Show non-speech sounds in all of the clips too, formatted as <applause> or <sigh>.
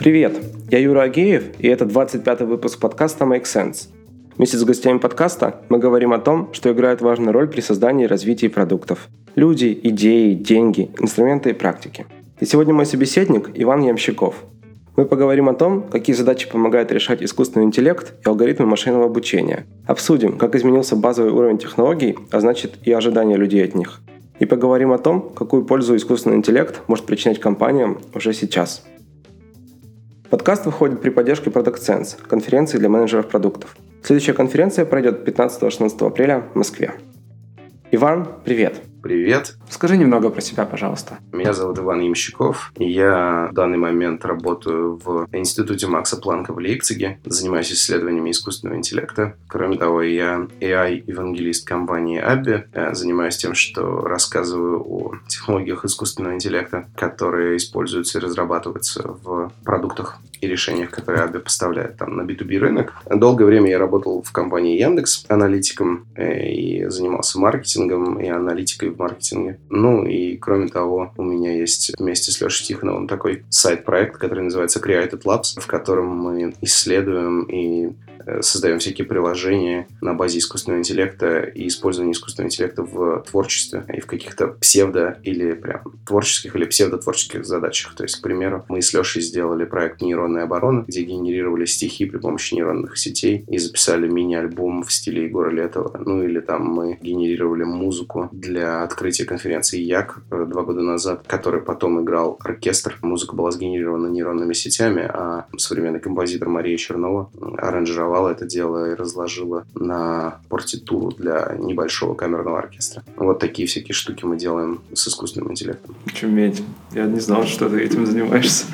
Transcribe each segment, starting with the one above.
Привет, я Юра Агеев, и это 25-й выпуск подкаста Make Sense. Вместе с гостями подкаста мы говорим о том, что играет важную роль при создании и развитии продуктов. Люди, идеи, деньги, инструменты и практики. И сегодня мой собеседник Иван Ямщиков. Мы поговорим о том, какие задачи помогает решать искусственный интеллект и алгоритмы машинного обучения. Обсудим, как изменился базовый уровень технологий, а значит и ожидания людей от них. И поговорим о том, какую пользу искусственный интеллект может причинять компаниям уже сейчас. Подкаст выходит при поддержке Product Sense, конференции для менеджеров продуктов. Следующая конференция пройдет 15-16 апреля в Москве. Иван, привет! Привет. Скажи немного про себя, пожалуйста. Меня зовут Иван Ямщиков. Я в данный момент работаю в Институте Макса Планка в Лейпциге. Занимаюсь исследованиями искусственного интеллекта. Кроме того, я AI-евангелист компании Abby. Я занимаюсь тем, что рассказываю о технологиях искусственного интеллекта, которые используются и разрабатываются в продуктах и решениях, которые Абби поставляет там на B2B рынок. Долгое время я работал в компании Яндекс аналитиком э, и занимался маркетингом и аналитикой в маркетинге. Ну и кроме того, у меня есть вместе с Лешей Тихоновым такой сайт-проект, который называется Created Labs, в котором мы исследуем и создаем всякие приложения на базе искусственного интеллекта и использование искусственного интеллекта в творчестве и в каких-то псевдо или прям творческих или псевдотворческих задачах. То есть, к примеру, мы с Лешей сделали проект «Нейронная оборона», где генерировали стихи при помощи нейронных сетей и записали мини-альбом в стиле Егора Летова. Ну или там мы генерировали музыку для открытия конференции Як э, два года назад, который потом играл оркестр. Музыка была сгенерирована нейронными сетями, а современный композитор Мария Чернова аранжировал сформировала это дело и разложила на партитуру для небольшого камерного оркестра. Вот такие всякие штуки мы делаем с искусственным интеллектом. Чуметь. Я не знал, что ты этим занимаешься.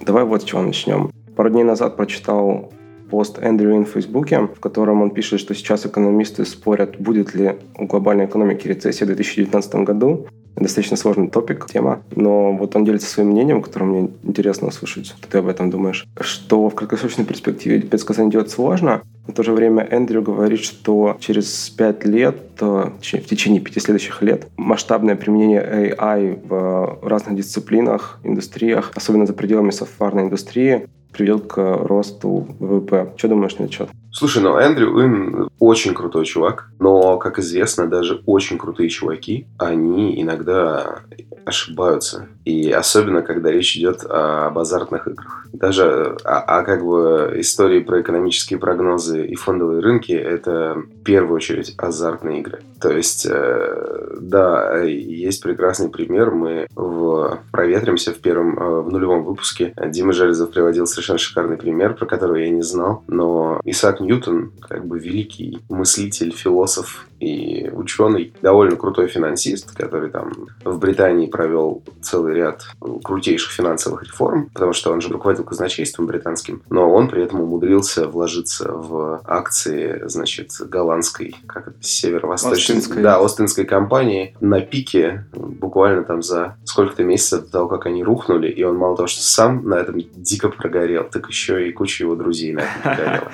Давай вот с чего начнем. Пару дней назад прочитал пост Эндрю в Фейсбуке, в котором он пишет, что сейчас экономисты спорят, будет ли у глобальной экономики рецессия в 2019 году достаточно сложный топик, тема, но вот он делится своим мнением, которое мне интересно услышать, что ты об этом думаешь, что в краткосрочной перспективе предсказание делать сложно, в то же время Эндрю говорит, что через пять лет, в течение пяти следующих лет, масштабное применение AI в разных дисциплинах, индустриях, особенно за пределами софтварной индустрии, приведет к росту ВВП. Что думаешь на этот счет? Слушай, ну Эндрю Уин очень крутой чувак, но, как известно, даже очень крутые чуваки, они иногда ошибаются. И особенно, когда речь идет об азартных играх. Даже а, а как бы истории про экономические прогнозы и фондовые рынки – это в первую очередь азартные игры. То есть, э, да, есть прекрасный пример. Мы в «Проветримся» в первом, э, в нулевом выпуске Дима Железов приводил совершенно шикарный пример, про который я не знал. Но Исаак Ньютон, как бы великий мыслитель, философ и ученый, довольно крутой финансист, который там в Британии провел целый ряд крутейших финансовых реформ, потому что он же руководил казначейством британским, но он при этом умудрился вложиться в акции, значит, голландской, как это, северо-восточной, да, Остинской компании на пике, буквально там за сколько-то месяцев до того, как они рухнули, и он мало того, что сам на этом дико прогорел, так еще и куча его друзей на этом <laughs> прогорела.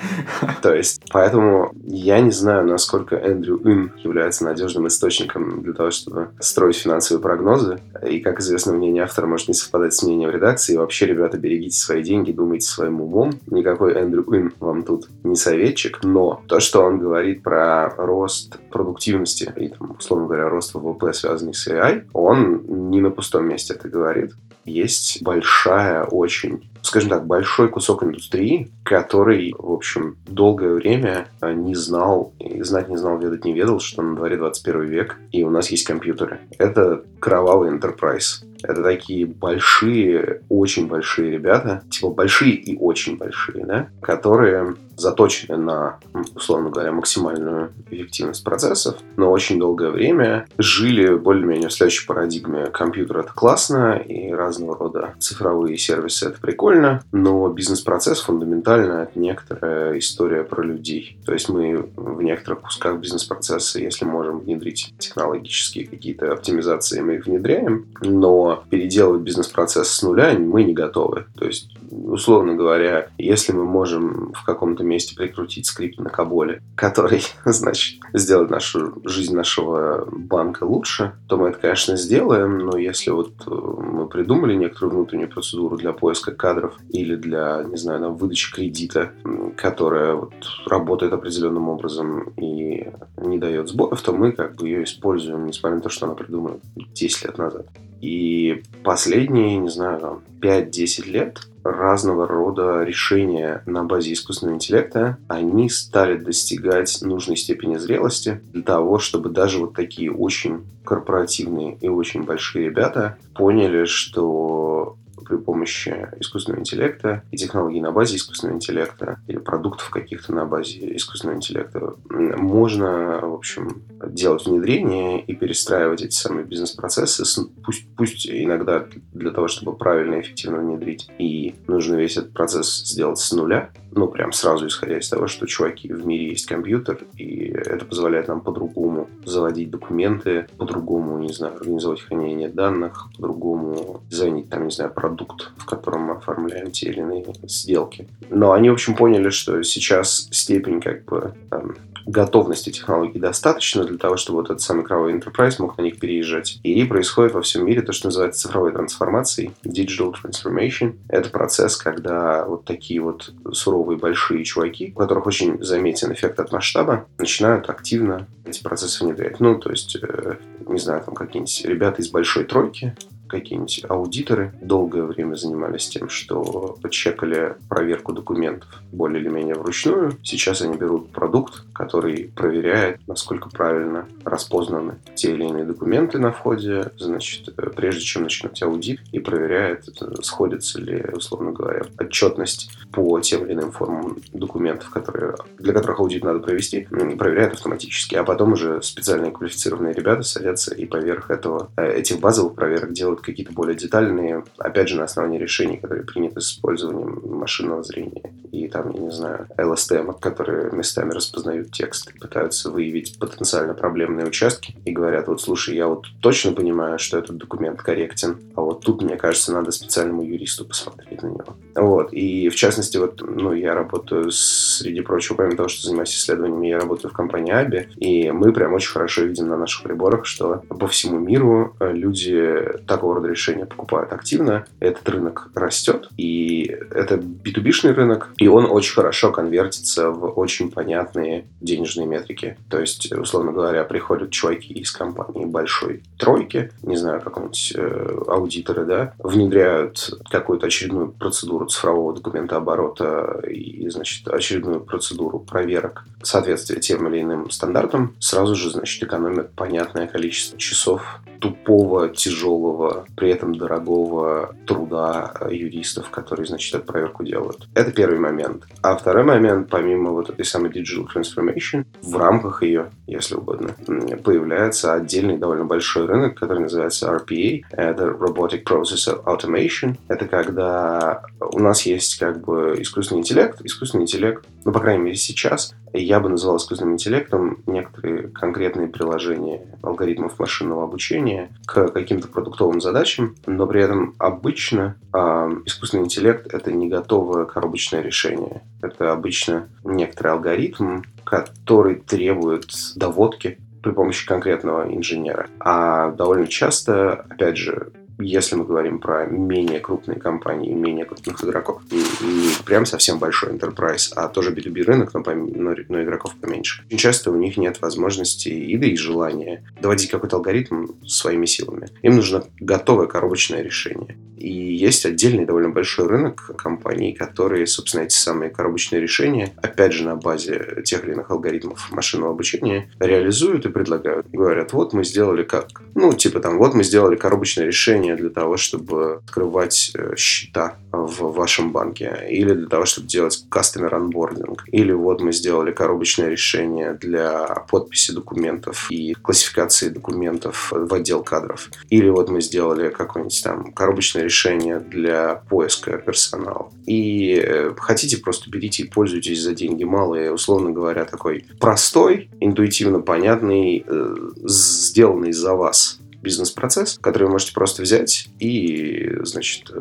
То есть, поэтому я не знаю, насколько Эндрю Ин является надежным источником для того, чтобы строить финансовые прогнозы. И, как известно, мнение автора может не совпадать с мнением редакции. И вообще, ребята, берегите свои деньги, думайте своим умом. Никакой Эндрю Ин вам тут не советчик. Но то, что он говорит про рост продуктивности и, там, условно говоря, рост ВВП, связанный с AI, он не на пустом месте это говорит. Есть большая очень скажем так, большой кусок индустрии, который, в общем, долгое время э, не знал, знать не знал, ведать не ведал, что на дворе 21 век, и у нас есть компьютеры. Это кровавый enterprise. Это такие большие, очень большие ребята, типа большие и очень большие, да, которые заточены на, условно говоря, максимальную эффективность процессов, но очень долгое время жили более-менее в следующей парадигме. Компьютер — это классно, и разного рода цифровые сервисы — это прикольно, но бизнес-процесс фундаментально — это некоторая история про людей. То есть мы в некоторых кусках бизнес-процесса, если можем внедрить технологические какие-то оптимизации, мы их внедряем, но переделывать бизнес-процесс с нуля мы не готовы. То есть, условно говоря, если мы можем в каком-то месте прикрутить скрипт на Каболе, <laughs> который, значит, сделает нашу жизнь нашего банка лучше, то мы это, конечно, сделаем, но если вот э, мы придумали некоторую внутреннюю процедуру для поиска кадров кадров или для, не знаю, там, выдачи кредита, которая вот работает определенным образом и не дает сбоев, то мы как бы ее используем, несмотря на то, что она придумана 10 лет назад. И последние, не знаю, там, 5-10 лет разного рода решения на базе искусственного интеллекта, они стали достигать нужной степени зрелости для того, чтобы даже вот такие очень корпоративные и очень большие ребята поняли, что при помощи искусственного интеллекта и технологий на базе искусственного интеллекта или продуктов каких-то на базе искусственного интеллекта можно, в общем, делать внедрение и перестраивать эти самые бизнес-процессы, пусть, пусть иногда для того, чтобы правильно и эффективно внедрить, и нужно весь этот процесс сделать с нуля, ну, прям сразу исходя из того, что, чуваки, в мире есть компьютер, и это позволяет нам по-другому заводить документы, по-другому, не знаю, организовать хранение данных, по-другому дизайнить, там, не знаю, продукт, в котором мы оформляем те или иные сделки. Но они, в общем, поняли, что сейчас степень, как бы, там, готовности технологий достаточно для того, чтобы вот этот самый кровавый enterprise мог на них переезжать. И происходит во всем мире то, что называется цифровой трансформацией, digital transformation. Это процесс, когда вот такие вот суровые большие чуваки, у которых очень заметен эффект от масштаба, начинают активно эти процессы внедрять. Ну, то есть, э, не знаю, там какие-нибудь ребята из большой тройки, какие-нибудь аудиторы долгое время занимались тем, что подчекали проверку документов более или менее вручную. Сейчас они берут продукт, который проверяет, насколько правильно распознаны те или иные документы на входе, значит, э, прежде чем начинать аудит, и проверяет, э, сходится ли, условно говоря, отчетность по тем или иным формам документов, которые, для которых аудит надо провести, проверяет автоматически. А потом уже специальные квалифицированные ребята садятся и поверх этого, э, этих базовых проверок делают какие-то более детальные, опять же, на основании решений, которые приняты с использованием машинного зрения. И там, я не знаю, LSTM, которые местами распознают текст, пытаются выявить потенциально проблемные участки и говорят, вот слушай, я вот точно понимаю, что этот документ корректен, а вот тут, мне кажется, надо специальному юристу посмотреть на него. Вот. И в частности, вот, ну, я работаю, среди прочего, помимо того, что занимаюсь исследованиями, я работаю в компании Аби, и мы прям очень хорошо видим на наших приборах, что по всему миру люди такого такого рода решения покупают активно, этот рынок растет, и это B2B-шный рынок, и он очень хорошо конвертится в очень понятные денежные метрики. То есть, условно говоря, приходят чуваки из компании большой тройки, не знаю, какого-нибудь э, аудиторы, да, внедряют какую-то очередную процедуру цифрового документа оборота и, значит, очередную процедуру проверок соответствия тем или иным стандартам, сразу же, значит, экономят понятное количество часов тупого, тяжелого, при этом дорогого труда юристов, которые, значит, эту проверку делают. Это первый момент. А второй момент, помимо вот этой самой digital transformation, в рамках ее, если угодно, появляется отдельный довольно большой рынок, который называется RPA. Это Robotic Process Automation. Это когда у нас есть как бы искусственный интеллект. Искусственный интеллект, ну, по крайней мере, сейчас, я бы назвал искусственным интеллектом некоторые конкретные приложения алгоритмов машинного обучения к каким-то продуктовым задачам, но при этом обычно э, искусственный интеллект — это не готовое коробочное решение. Это обычно некоторый алгоритм, который требует доводки при помощи конкретного инженера. А довольно часто, опять же, если мы говорим про менее крупные компании, менее крупных игроков, не прям совсем большой enterprise, а тоже B2B рынок, но, но, но игроков поменьше. Очень часто у них нет возможности и да и желания доводить какой-то алгоритм своими силами. Им нужно готовое коробочное решение. И есть отдельный довольно большой рынок компаний, которые, собственно, эти самые коробочные решения, опять же, на базе тех или иных алгоритмов машинного обучения, реализуют и предлагают. Говорят, вот мы сделали как? Ну, типа там, вот мы сделали коробочное решение для того, чтобы открывать э, счета в вашем банке, или для того, чтобы делать customer onboarding, или вот мы сделали коробочное решение для подписи документов и классификации документов в отдел кадров, или вот мы сделали какое-нибудь там коробочное решение для поиска персонала. И э, хотите, просто берите и пользуйтесь за деньги малые, условно говоря, такой простой, интуитивно понятный, э, сделанный за вас бизнес-процесс, который вы можете просто взять и, значит,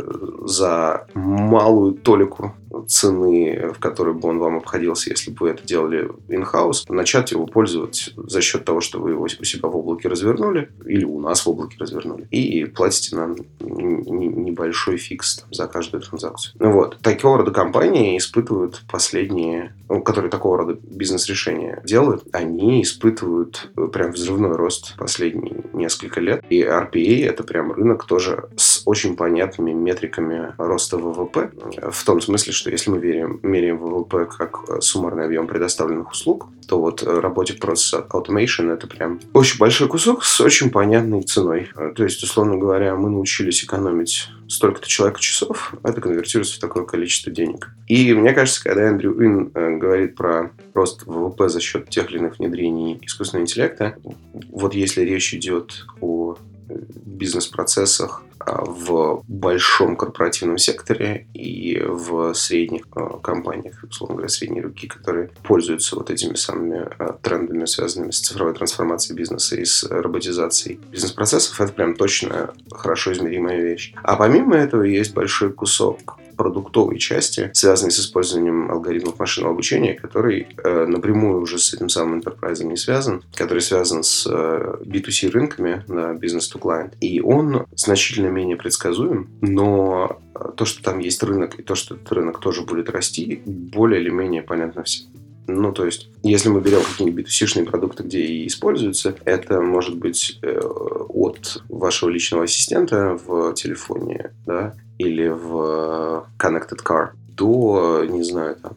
за малую толику цены, в которой бы он вам обходился, если бы вы это делали in-house, начать его пользовать за счет того, что вы его у себя в облаке развернули, или у нас в облаке развернули, и платите нам небольшой фикс там, за каждую транзакцию. Ну вот. Такого рода компании испытывают последние, ну, которые такого рода бизнес-решения делают, они испытывают прям взрывной рост последние несколько лет. И RPA это прям рынок тоже с очень понятными метриками роста ВВП. В том смысле, что если мы верим, меряем ВВП как суммарный объем предоставленных услуг, то вот Robotic Process Automation это прям очень большой кусок с очень понятной ценой. То есть, условно говоря, мы научились экономить столько-то человека часов, это конвертируется в такое количество денег. И мне кажется, когда Эндрю Уин э, говорит про рост ВВП за счет тех или иных внедрений искусственного интеллекта, вот если речь идет о бизнес-процессах в большом корпоративном секторе и в средних а, компаниях, условно говоря, средней руки, которые пользуются вот этими самыми а, трендами, связанными с цифровой трансформацией бизнеса и с роботизацией бизнес-процессов, это прям точно хорошо измеримая вещь. А помимо этого есть большой кусок продуктовой части, связанной с использованием алгоритмов машинного обучения, который э, напрямую уже с этим самым enterprise не связан, который связан с э, B2C рынками на бизнес to client. И он значительно менее предсказуем, но э, то, что там есть рынок, и то, что этот рынок тоже будет расти, более или менее понятно всем. Ну, то есть, если мы берем какие-нибудь B2C-шные продукты, где и используются, это может быть э, от вашего личного ассистента в телефоне, да, или в Connected Car до, не знаю, там,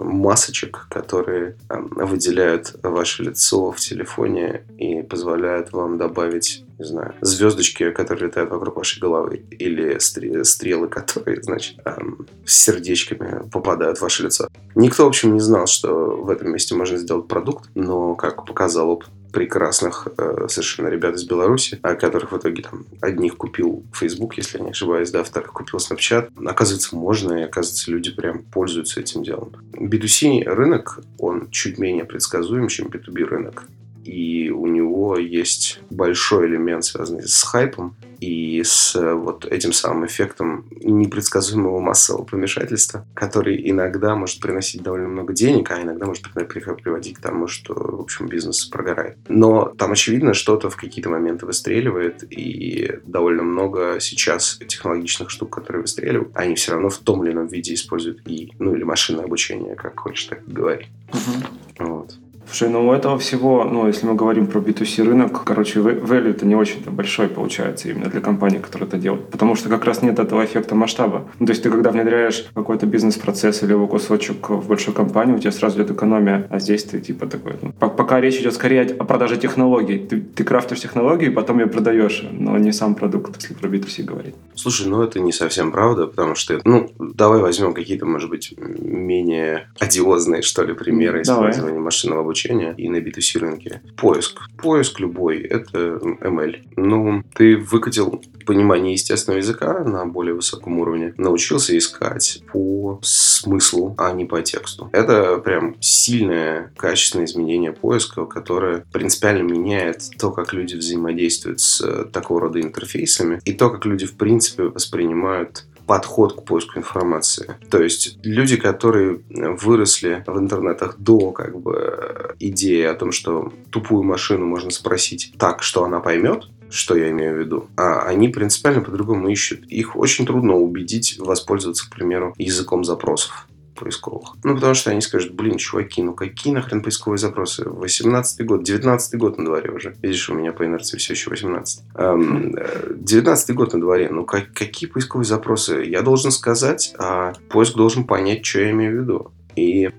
масочек, которые там, выделяют ваше лицо в телефоне и позволяют вам добавить, не знаю, звездочки, которые летают вокруг вашей головы, или стрелы, которые, значит, там, с сердечками попадают в ваше лицо. Никто, в общем, не знал, что в этом месте можно сделать продукт, но, как показал опыт прекрасных э, совершенно ребят из Беларуси, о которых в итоге там одних купил Facebook, если я не ошибаюсь, да, вторых купил Snapchat. Оказывается, можно, и оказывается, люди прям пользуются этим делом. B2C рынок, он чуть менее предсказуем, чем B2B рынок. И у него есть большой элемент, связанный с хайпом, и с э, вот этим самым эффектом непредсказуемого массового помешательства, который иногда может приносить довольно много денег, а иногда может приводить к тому, что, в общем, бизнес прогорает. Но там, очевидно, что-то в какие-то моменты выстреливает, и довольно много сейчас технологичных штук, которые выстреливают, они все равно в том или ином виде используют и, ну, или машинное обучение, как хочешь так говори. Угу. Вот. Слушай, ну у этого всего, ну если мы говорим про B2C рынок, короче, value это не очень-то большой получается именно для компании, которая это делает. Потому что как раз нет этого эффекта масштаба. Ну, то есть ты когда внедряешь какой-то бизнес-процесс или его кусочек в большую компанию, у тебя сразу идет экономия, а здесь ты типа такой... Ну, пока речь идет скорее о продаже технологий. Ты, ты крафтишь технологию, потом ее продаешь, но не сам продукт, если про B2C говорить. Слушай, ну это не совсем правда, потому что, ну, давай возьмем какие-то, может быть, менее одиозные, что ли, примеры давай. использования машинного обучения обучения и на B2C рынке. Поиск. Поиск любой – это ML. Ну, ты выкатил понимание естественного языка на более высоком уровне, научился искать по смыслу, а не по тексту. Это прям сильное, качественное изменение поиска, которое принципиально меняет то, как люди взаимодействуют с такого рода интерфейсами и то, как люди в принципе воспринимают подход к поиску информации. То есть люди, которые выросли в интернетах до как бы идеи о том, что тупую машину можно спросить так, что она поймет, что я имею в виду. А они принципиально по-другому ищут. Их очень трудно убедить воспользоваться, к примеру, языком запросов поисковых. Ну, потому что они скажут, блин, чуваки, ну какие нахрен поисковые запросы? 18 год, 19 год на дворе уже. Видишь, у меня по инерции все еще 18. Эм, 19 год на дворе. Ну, как, какие поисковые запросы? Я должен сказать, а поиск должен понять, что я имею в виду. И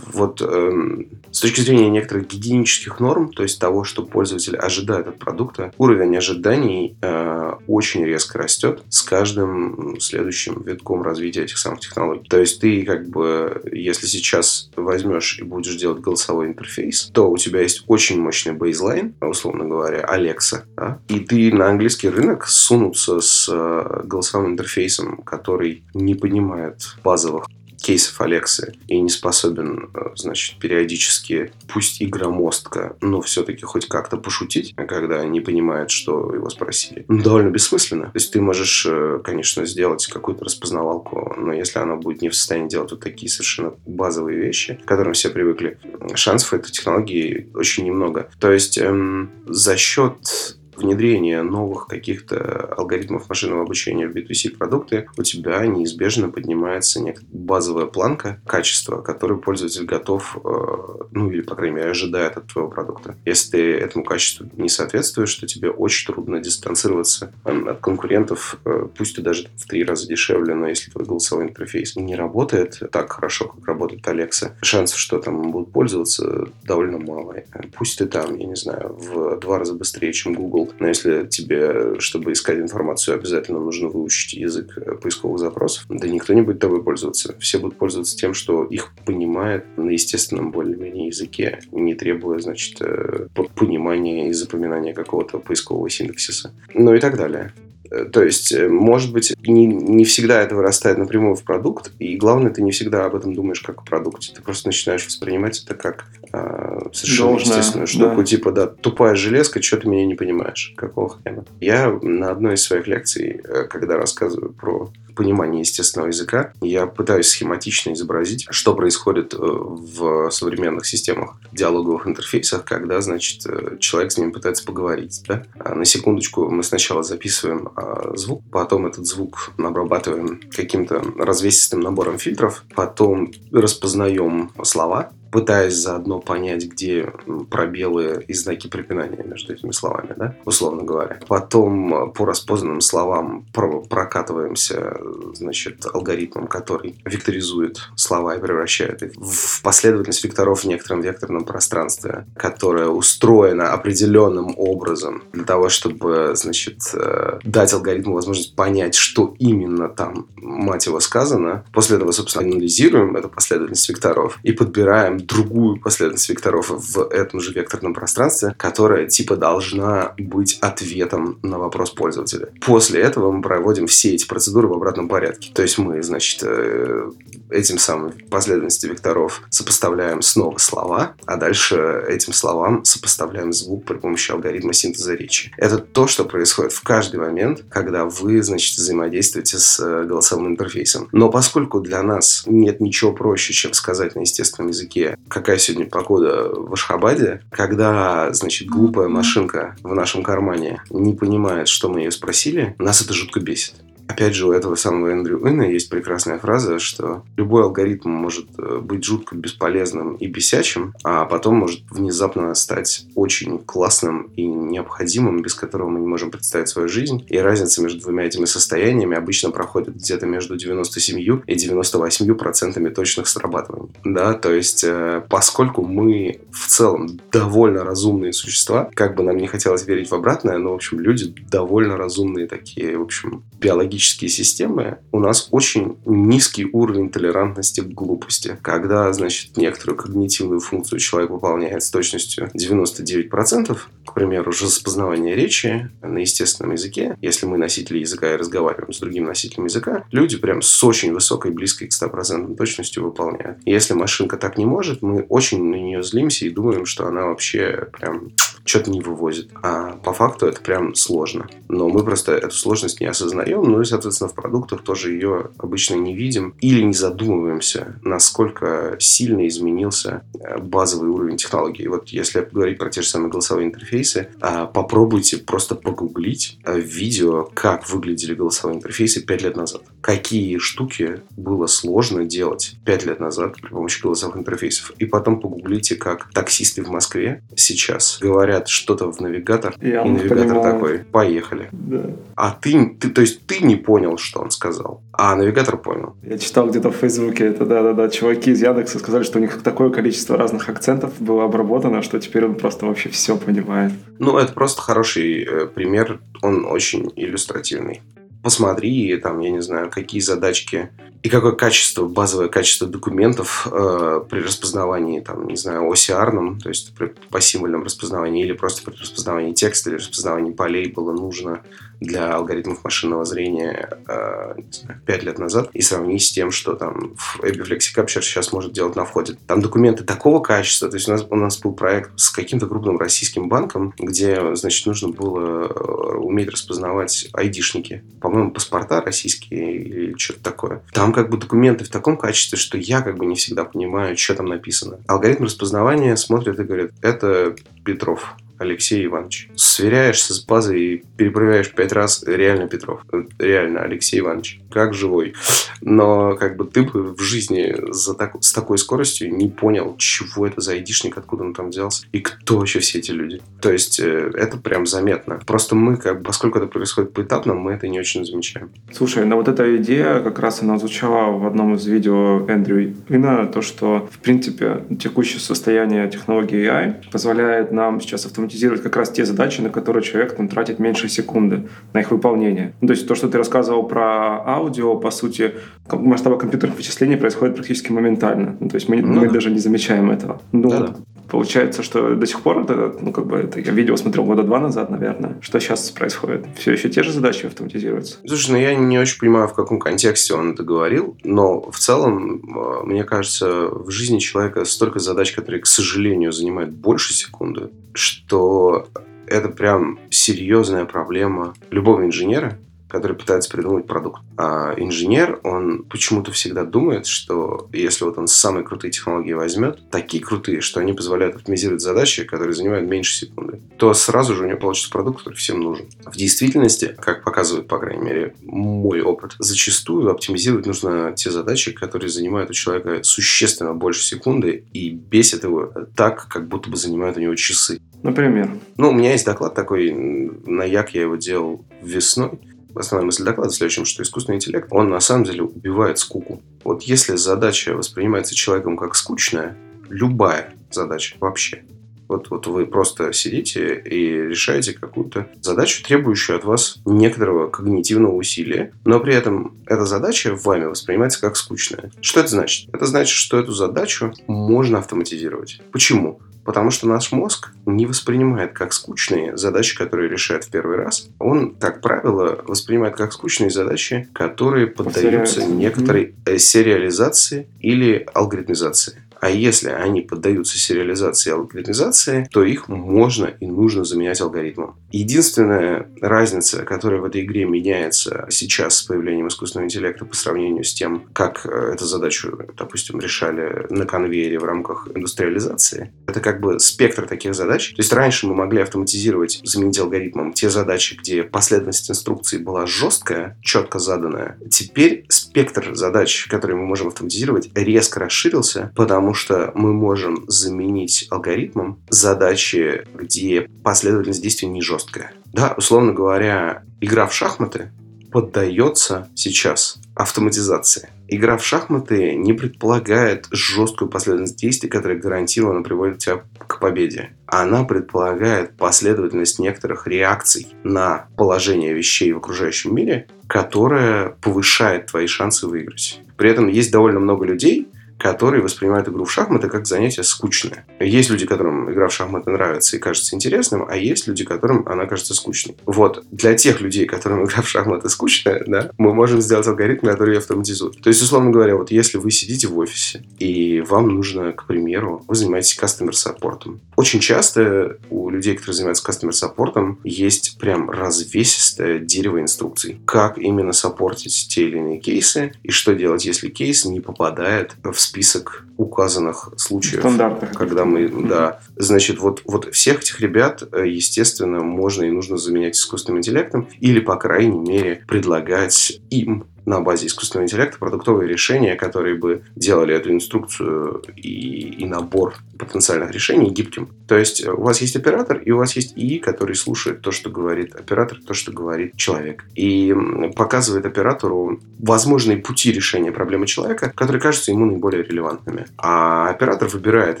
вот эм, с точки зрения некоторых гигиенических норм, то есть того, что пользователь ожидает от продукта, уровень ожиданий э, очень резко растет с каждым следующим витком развития этих самых технологий. То есть ты как бы, если сейчас возьмешь и будешь делать голосовой интерфейс, то у тебя есть очень мощный бейзлайн, условно говоря, Alexa, да? и ты на английский рынок сунуться с э, голосовым интерфейсом, который не понимает базовых кейсов Алексы и не способен, э, значит, периодически, пусть и громоздко, но все-таки хоть как-то пошутить, когда не понимает, что его спросили, ну, довольно бессмысленно. То есть ты можешь, э, конечно, сделать какую-то распознавалку, но если она будет не в состоянии делать вот такие совершенно базовые вещи, к которым все привыкли, шансов этой технологии очень немного. То есть эм, за счет внедрения новых каких-то алгоритмов машинного обучения в B2C продукты, у тебя неизбежно поднимается базовая планка качества, которую пользователь готов, э, ну или, по крайней мере, ожидает от твоего продукта. Если ты этому качеству не соответствуешь, то тебе очень трудно дистанцироваться от конкурентов, э, пусть ты даже в три раза дешевле, но если твой голосовой интерфейс не работает так хорошо, как работает Alexa, шансов, что там будут пользоваться, довольно мало. Пусть ты там, я не знаю, в два раза быстрее, чем Google, но если тебе, чтобы искать информацию, обязательно нужно выучить язык э, поисковых запросов, да никто не будет тобой пользоваться. Все будут пользоваться тем, что их понимает на естественном более-менее языке, не требуя, значит, э, понимания и запоминания какого-то поискового синтаксиса. Ну и так далее. Э, то есть, может быть, не, не всегда это вырастает напрямую в продукт, и главное, ты не всегда об этом думаешь как о продукте. Ты просто начинаешь воспринимать это как э, совершенно Должное, естественную штуку. Да. Типа, да, тупая железка, что ты меня не понимаешь? Какого хрена? Я на одной из своих лекций, э, когда рассказываю про понимание естественного языка, я пытаюсь схематично изобразить, что происходит э, в современных системах диалоговых интерфейсах, когда, значит, э, человек с ним пытается поговорить. Да? А на секундочку мы сначала записываем а, звук, потом этот звук обрабатываем каким-то развесистым набором фильтров, потом распознаем слова, пытаясь заодно понять, где пробелы и знаки препинания между этими словами, да, условно говоря. Потом э, по распознанным словам прокатываемся, значит, алгоритмом, который векторизует слова и превращает их в последовательность векторов в некотором векторном пространстве, которое устроено определенным образом для того, чтобы, значит, э, дать алгоритму возможность понять, что именно там, мать его, сказано. После этого, собственно, анализируем эту последовательность векторов и подбираем другую последовательность векторов в этом же векторном пространстве, которая типа должна быть ответом на вопрос пользователя. После этого мы проводим все эти процедуры в обратном порядке. То есть мы, значит, э, этим самым последовательностью векторов сопоставляем снова слова, а дальше этим словам сопоставляем звук при помощи алгоритма синтеза речи. Это то, что происходит в каждый момент, когда вы, значит, взаимодействуете с э, голосовым интерфейсом. Но поскольку для нас нет ничего проще, чем сказать на естественном языке, какая сегодня погода в Ашхабаде, когда, значит, глупая машинка в нашем кармане не понимает, что мы ее спросили, нас это жутко бесит. Опять же, у этого самого Эндрю Уина есть прекрасная фраза, что любой алгоритм может э, быть жутко бесполезным и бесячим, а потом может внезапно стать очень классным и необходимым, без которого мы не можем представить свою жизнь. И разница между двумя этими состояниями обычно проходит где-то между 97 и 98 процентами точных срабатываний. Да, то есть, э, поскольку мы в целом довольно разумные существа, как бы нам не хотелось верить в обратное, но, в общем, люди довольно разумные такие, в общем, биологически логические системы у нас очень низкий уровень толерантности к глупости. Когда, значит, некоторую когнитивную функцию человек выполняет с точностью 99%, к примеру, распознавание речи на естественном языке, если мы носители языка и разговариваем с другим носителем языка, люди прям с очень высокой, близкой к 100% точностью выполняют. если машинка так не может, мы очень на нее злимся и думаем, что она вообще прям что-то не вывозит. А по факту это прям сложно. Но мы просто эту сложность не осознаем, и, соответственно, в продуктах тоже ее обычно не видим или не задумываемся, насколько сильно изменился э, базовый уровень технологий. Вот если говорить про те же самые голосовые интерфейсы, а, попробуйте просто погуглить э, видео, как выглядели голосовые интерфейсы 5 лет назад. Какие штуки было сложно делать 5 лет назад при помощи голосовых интерфейсов. И потом погуглите, как таксисты в Москве сейчас говорят что-то в навигатор, Я и навигатор понимаю. такой, поехали. Да. А ты, ты, то есть ты не понял, что он сказал, а навигатор понял. Я читал где-то в Фейсбуке, это да-да-да, чуваки из Яндекса сказали, что у них такое количество разных акцентов было обработано, что теперь он просто вообще все понимает. Ну, это просто хороший э, пример, он очень иллюстративный посмотри, там, я не знаю, какие задачки и какое качество, базовое качество документов э, при распознавании, там, не знаю, OCR, то есть при пассивном распознавании или просто при распознавании текста или распознавании полей было нужно для алгоритмов машинного зрения э, не знаю, 5 лет назад и сравнить с тем, что там в Abby FlexiCapture сейчас может делать на входе. Там документы такого качества. То есть у нас, у нас был проект с каким-то крупным российским банком, где, значит, нужно было э, уметь распознавать айдишники. По-моему, паспорта российские или что-то такое. Там как бы документы в таком качестве, что я как бы не всегда понимаю, что там написано. Алгоритм распознавания смотрит и говорит, это Петров. Алексей Иванович. Сверяешься с базой и перепроверяешь пять раз, реально Петров. Реально Алексей Иванович. Как живой. Но как бы ты бы в жизни за так, с такой скоростью не понял, чего это за айдишник, откуда он там взялся и кто вообще все эти люди. То есть э, это прям заметно. Просто мы, как, поскольку это происходит поэтапно, мы это не очень замечаем. Слушай, ну вот эта идея как раз она звучала в одном из видео Эндрю Ина, то, что в принципе текущее состояние технологии AI позволяет нам сейчас автоматизировать автоматизировать как раз те задачи, на которые человек там, тратит меньше секунды на их выполнение. Ну, то есть то, что ты рассказывал про аудио, по сути, масштабы компьютерных вычислений происходит практически моментально. Ну, то есть мы, ну, мы да. даже не замечаем этого. Ну, да, Получается, что до сих пор, это, ну, как бы, это я видео смотрел года два назад, наверное. Что сейчас происходит? Все еще те же задачи автоматизируются? Слушай, ну я не очень понимаю, в каком контексте он это говорил, но в целом, э, мне кажется, в жизни человека столько задач, которые, к сожалению, занимают больше секунды, что это прям серьезная проблема любого инженера, который пытается придумать продукт. А инженер, он почему-то всегда думает, что если вот он самые крутые технологии возьмет, такие крутые, что они позволяют оптимизировать задачи, которые занимают меньше секунды, то сразу же у него получится продукт, который всем нужен. В действительности, как показывает, по крайней мере, мой опыт, зачастую оптимизировать нужно те задачи, которые занимают у человека существенно больше секунды и бесит его так, как будто бы занимают у него часы. Например? Ну, у меня есть доклад такой, на Як я его делал весной. Основная мысль доклада в следующем, что искусственный интеллект, он на самом деле убивает скуку. Вот если задача воспринимается человеком как скучная, любая задача вообще, вот, вот вы просто сидите и решаете какую-то задачу, требующую от вас некоторого когнитивного усилия, но при этом эта задача вами воспринимается как скучная. Что это значит? Это значит, что эту задачу можно автоматизировать. Почему? Потому что наш мозг не воспринимает как скучные задачи, которые решает в первый раз. Он, как правило, воспринимает как скучные задачи, которые поддаются некоторой э, сериализации или алгоритмизации. А если они поддаются сериализации и алгоритмизации, то их можно и нужно заменять алгоритмом. Единственная разница, которая в этой игре меняется сейчас с появлением искусственного интеллекта по сравнению с тем, как э, эту задачу, допустим, решали на конвейере в рамках индустриализации, это как бы спектр таких задач. То есть раньше мы могли автоматизировать, заменить алгоритмом те задачи, где последовательность инструкций была жесткая, четко заданная. Теперь спектр задач, которые мы можем автоматизировать, резко расширился, потому потому что мы можем заменить алгоритмом задачи, где последовательность действий не жесткая. Да, условно говоря, игра в шахматы поддается сейчас автоматизации. Игра в шахматы не предполагает жесткую последовательность действий, которая гарантированно приводит тебя к победе. Она предполагает последовательность некоторых реакций на положение вещей в окружающем мире, которая повышает твои шансы выиграть. При этом есть довольно много людей, которые воспринимают игру в шахматы как занятие скучное. Есть люди, которым игра в шахматы нравится и кажется интересным, а есть люди, которым она кажется скучной. Вот, для тех людей, которым <laughs> игра в шахматы скучная, да, мы можем сделать алгоритм, который ее автоматизует. То есть, условно говоря, вот если вы сидите в офисе, и вам нужно, к примеру, вы занимаетесь customer саппортом. Очень часто у людей, которые занимаются customer саппортом, есть прям развесистое дерево инструкций. Как именно саппортить те или иные кейсы, и что делать, если кейс не попадает в список указанных случаев. Стандартных. Когда мы, mm-hmm. да. Значит, вот, вот всех этих ребят, э, естественно, можно и нужно заменять искусственным интеллектом или, по крайней мере, предлагать им на базе искусственного интеллекта продуктовые решения, которые бы делали эту инструкцию и, и набор потенциальных решений гибким. То есть э, у вас есть оператор, и у вас есть ИИ, который слушает то, что говорит оператор, то, что говорит человек. И показывает оператору возможные пути решения проблемы человека, которые кажутся ему наиболее релевантными. А оператор выбирает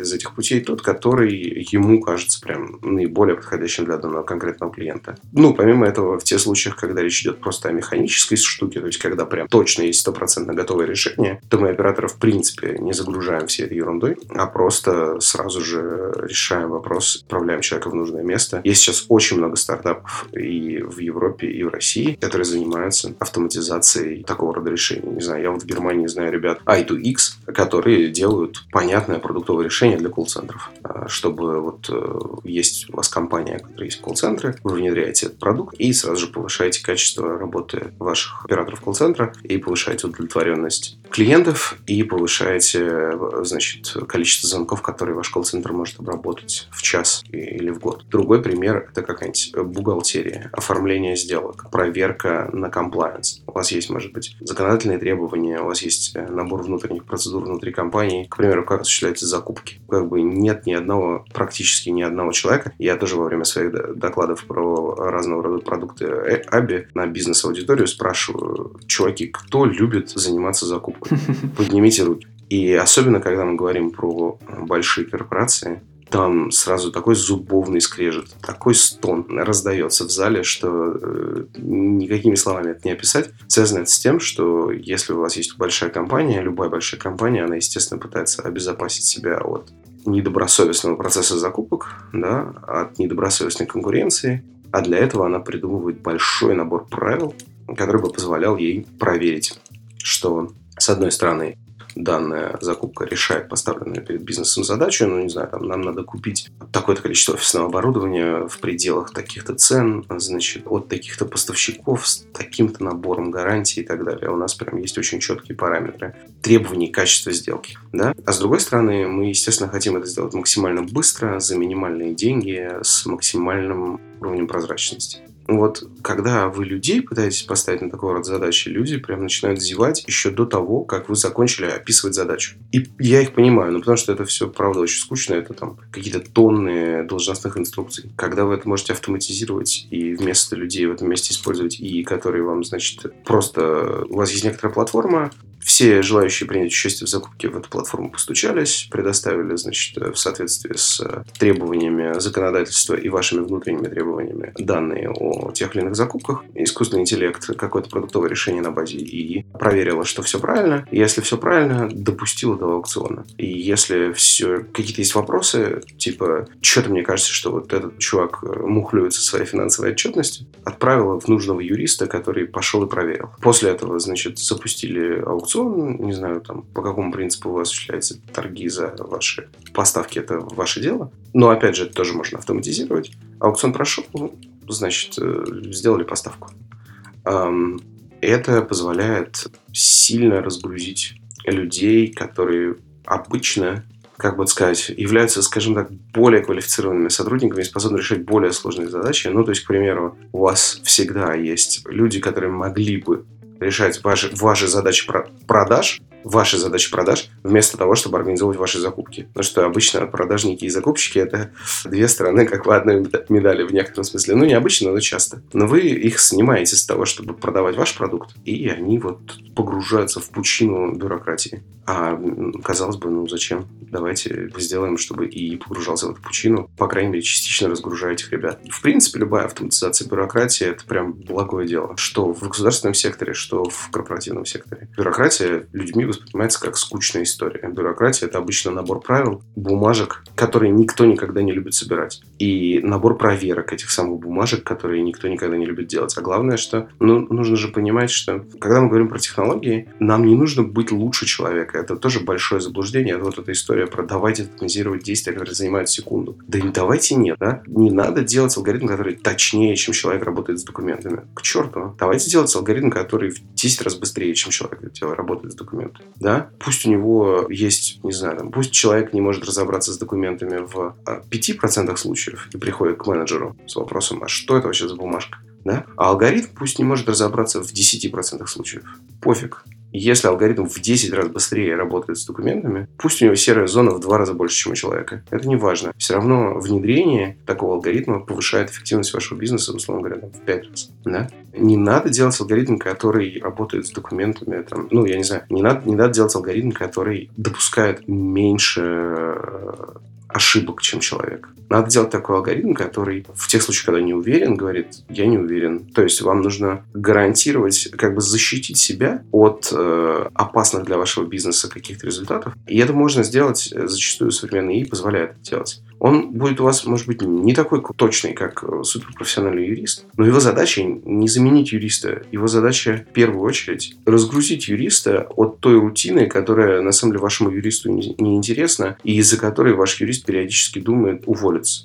из этих путей тот, который ему кажется прям наиболее подходящим для данного конкретного клиента. Ну, помимо этого, в тех случаях, когда речь идет просто о механической штуке, то есть когда прям точно есть стопроцентно готовое решение, то мы оператора в принципе не загружаем всей этой ерундой, а просто сразу же решаем вопрос, отправляем человека в нужное место. Есть сейчас очень много стартапов и в Европе, и в России, которые занимаются автоматизацией такого рода решений. Не знаю, я вот в Германии знаю ребят i2x, которые делают понятное продуктовое решение для колл-центров. А, чтобы вот э, есть у вас компания, которая есть колл-центры, вы внедряете этот продукт и сразу же повышаете качество работы ваших операторов колл-центра и повышаете удовлетворенность клиентов и повышаете, значит, количество звонков, которые ваш колл-центр может обработать в час или в год. Другой пример – это какая-нибудь бухгалтерия, оформление сделок, проверка на compliance. У вас есть, может быть, законодательные требования, у вас есть набор внутренних процедур внутри компании, к примеру, как осуществляются закупки. Как бы нет ни одного, практически ни одного человека. Я тоже во время своих докладов про разного рода продукты Аби на бизнес-аудиторию спрашиваю, чуваки, кто любит заниматься закупкой? <laughs> Поднимите руки. И особенно, когда мы говорим про большие корпорации, там сразу такой зубовный скрежет, такой стон раздается в зале, что э, никакими словами это не описать. Связано это с тем, что если у вас есть большая компания, любая большая компания, она, естественно, пытается обезопасить себя от недобросовестного процесса закупок, да, от недобросовестной конкуренции, а для этого она придумывает большой набор правил, который бы позволял ей проверить, что, с одной стороны, данная закупка решает поставленную перед бизнесом задачу, ну, не знаю, там, нам надо купить такое-то количество офисного оборудования в пределах таких-то цен, значит, от таких-то поставщиков с таким-то набором гарантий и так далее. У нас прям есть очень четкие параметры требований качества сделки, да? А с другой стороны, мы, естественно, хотим это сделать максимально быстро, за минимальные деньги, с максимальным уровнем прозрачности. Вот когда вы людей пытаетесь поставить на такого рода задачи, люди прям начинают зевать еще до того, как вы закончили описывать задачу. И я их понимаю, ну потому что это все, правда, очень скучно. Это там какие-то тонны должностных инструкций. Когда вы это можете автоматизировать и вместо людей в этом месте использовать и которые вам, значит, просто... У вас есть некоторая платформа, все желающие принять участие в закупке в эту платформу постучались, предоставили, значит, в соответствии с требованиями законодательства и вашими внутренними требованиями данные о тех или иных закупках. Искусственный интеллект какое-то продуктовое решение на базе и проверила, что все правильно. Если все правильно, допустила до аукциона. И если все какие-то есть вопросы, типа, что-то мне кажется, что вот этот чувак мухлюет со своей финансовой отчетностью, отправила в нужного юриста, который пошел и проверил. После этого, значит, запустили аукцион аукцион, не знаю, там, по какому принципу у вас осуществляются торги за ваши поставки, это ваше дело. Но, опять же, это тоже можно автоматизировать. Аукцион прошел, ну, значит, э, сделали поставку. Это позволяет сильно разгрузить людей, которые обычно как бы сказать, являются, скажем так, более квалифицированными сотрудниками способны решать более сложные задачи. Ну, то есть, к примеру, у вас всегда есть люди, которые могли бы решать ваши, ваши задачи продаж, ваши задачи продаж, вместо того, чтобы организовывать ваши закупки. Потому что обычно продажники и закупщики – это две стороны как в одной медали в некотором смысле. Ну, не обычно, но часто. Но вы их снимаете с того, чтобы продавать ваш продукт, и они вот погружаются в пучину бюрократии. А казалось бы, ну зачем? Давайте сделаем, чтобы и погружался в эту пучину, по крайней мере, частично разгружая этих ребят. В принципе, любая автоматизация бюрократии – это прям благое дело. Что в государственном секторе, что в корпоративном секторе. Бюрократия людьми воспринимается как скучная история. Бюрократия – это обычно набор правил, бумажек, которые никто никогда не любит собирать. И набор проверок этих самых бумажек, которые никто никогда не любит делать. А главное, что ну, нужно же понимать, что когда мы говорим про технологии, нам не нужно быть лучше человека. Это тоже большое заблуждение. Вот эта история про давайте автоматизировать действия, которые занимают секунду. Да не давайте нет, да? Не надо делать алгоритм, который точнее, чем человек работает с документами. К черту. Давайте делать алгоритм, который в 10 раз быстрее, чем человек работает с документами да, пусть у него есть, не знаю, там, пусть человек не может разобраться с документами в 5% а, случаев и приходит к менеджеру с вопросом, а что это вообще за бумажка? Да? А алгоритм пусть не может разобраться в 10% случаев. Пофиг. Если алгоритм в 10 раз быстрее работает с документами, пусть у него серая зона в два раза больше, чем у человека. Это не важно. Все равно внедрение такого алгоритма повышает эффективность вашего бизнеса, условно говоря, в 5 раз. Да? Не надо делать алгоритм, который работает с документами. Там, ну, я не знаю, не надо, не надо делать алгоритм, который допускает меньше ошибок, чем человек. Надо делать такой алгоритм, который в тех случаях, когда не уверен, говорит, я не уверен. То есть вам нужно гарантировать, как бы защитить себя от э, опасных для вашего бизнеса каких-то результатов. И это можно сделать зачастую современный ИИ позволяет это делать. Он будет у вас, может быть, не такой точный, как э, суперпрофессиональный юрист, но его задача не заменить юриста. Его задача в первую очередь разгрузить юриста от той рутины, которая на самом деле вашему юристу не интересна, и из-за которой ваш юрист периодически думает уволиться.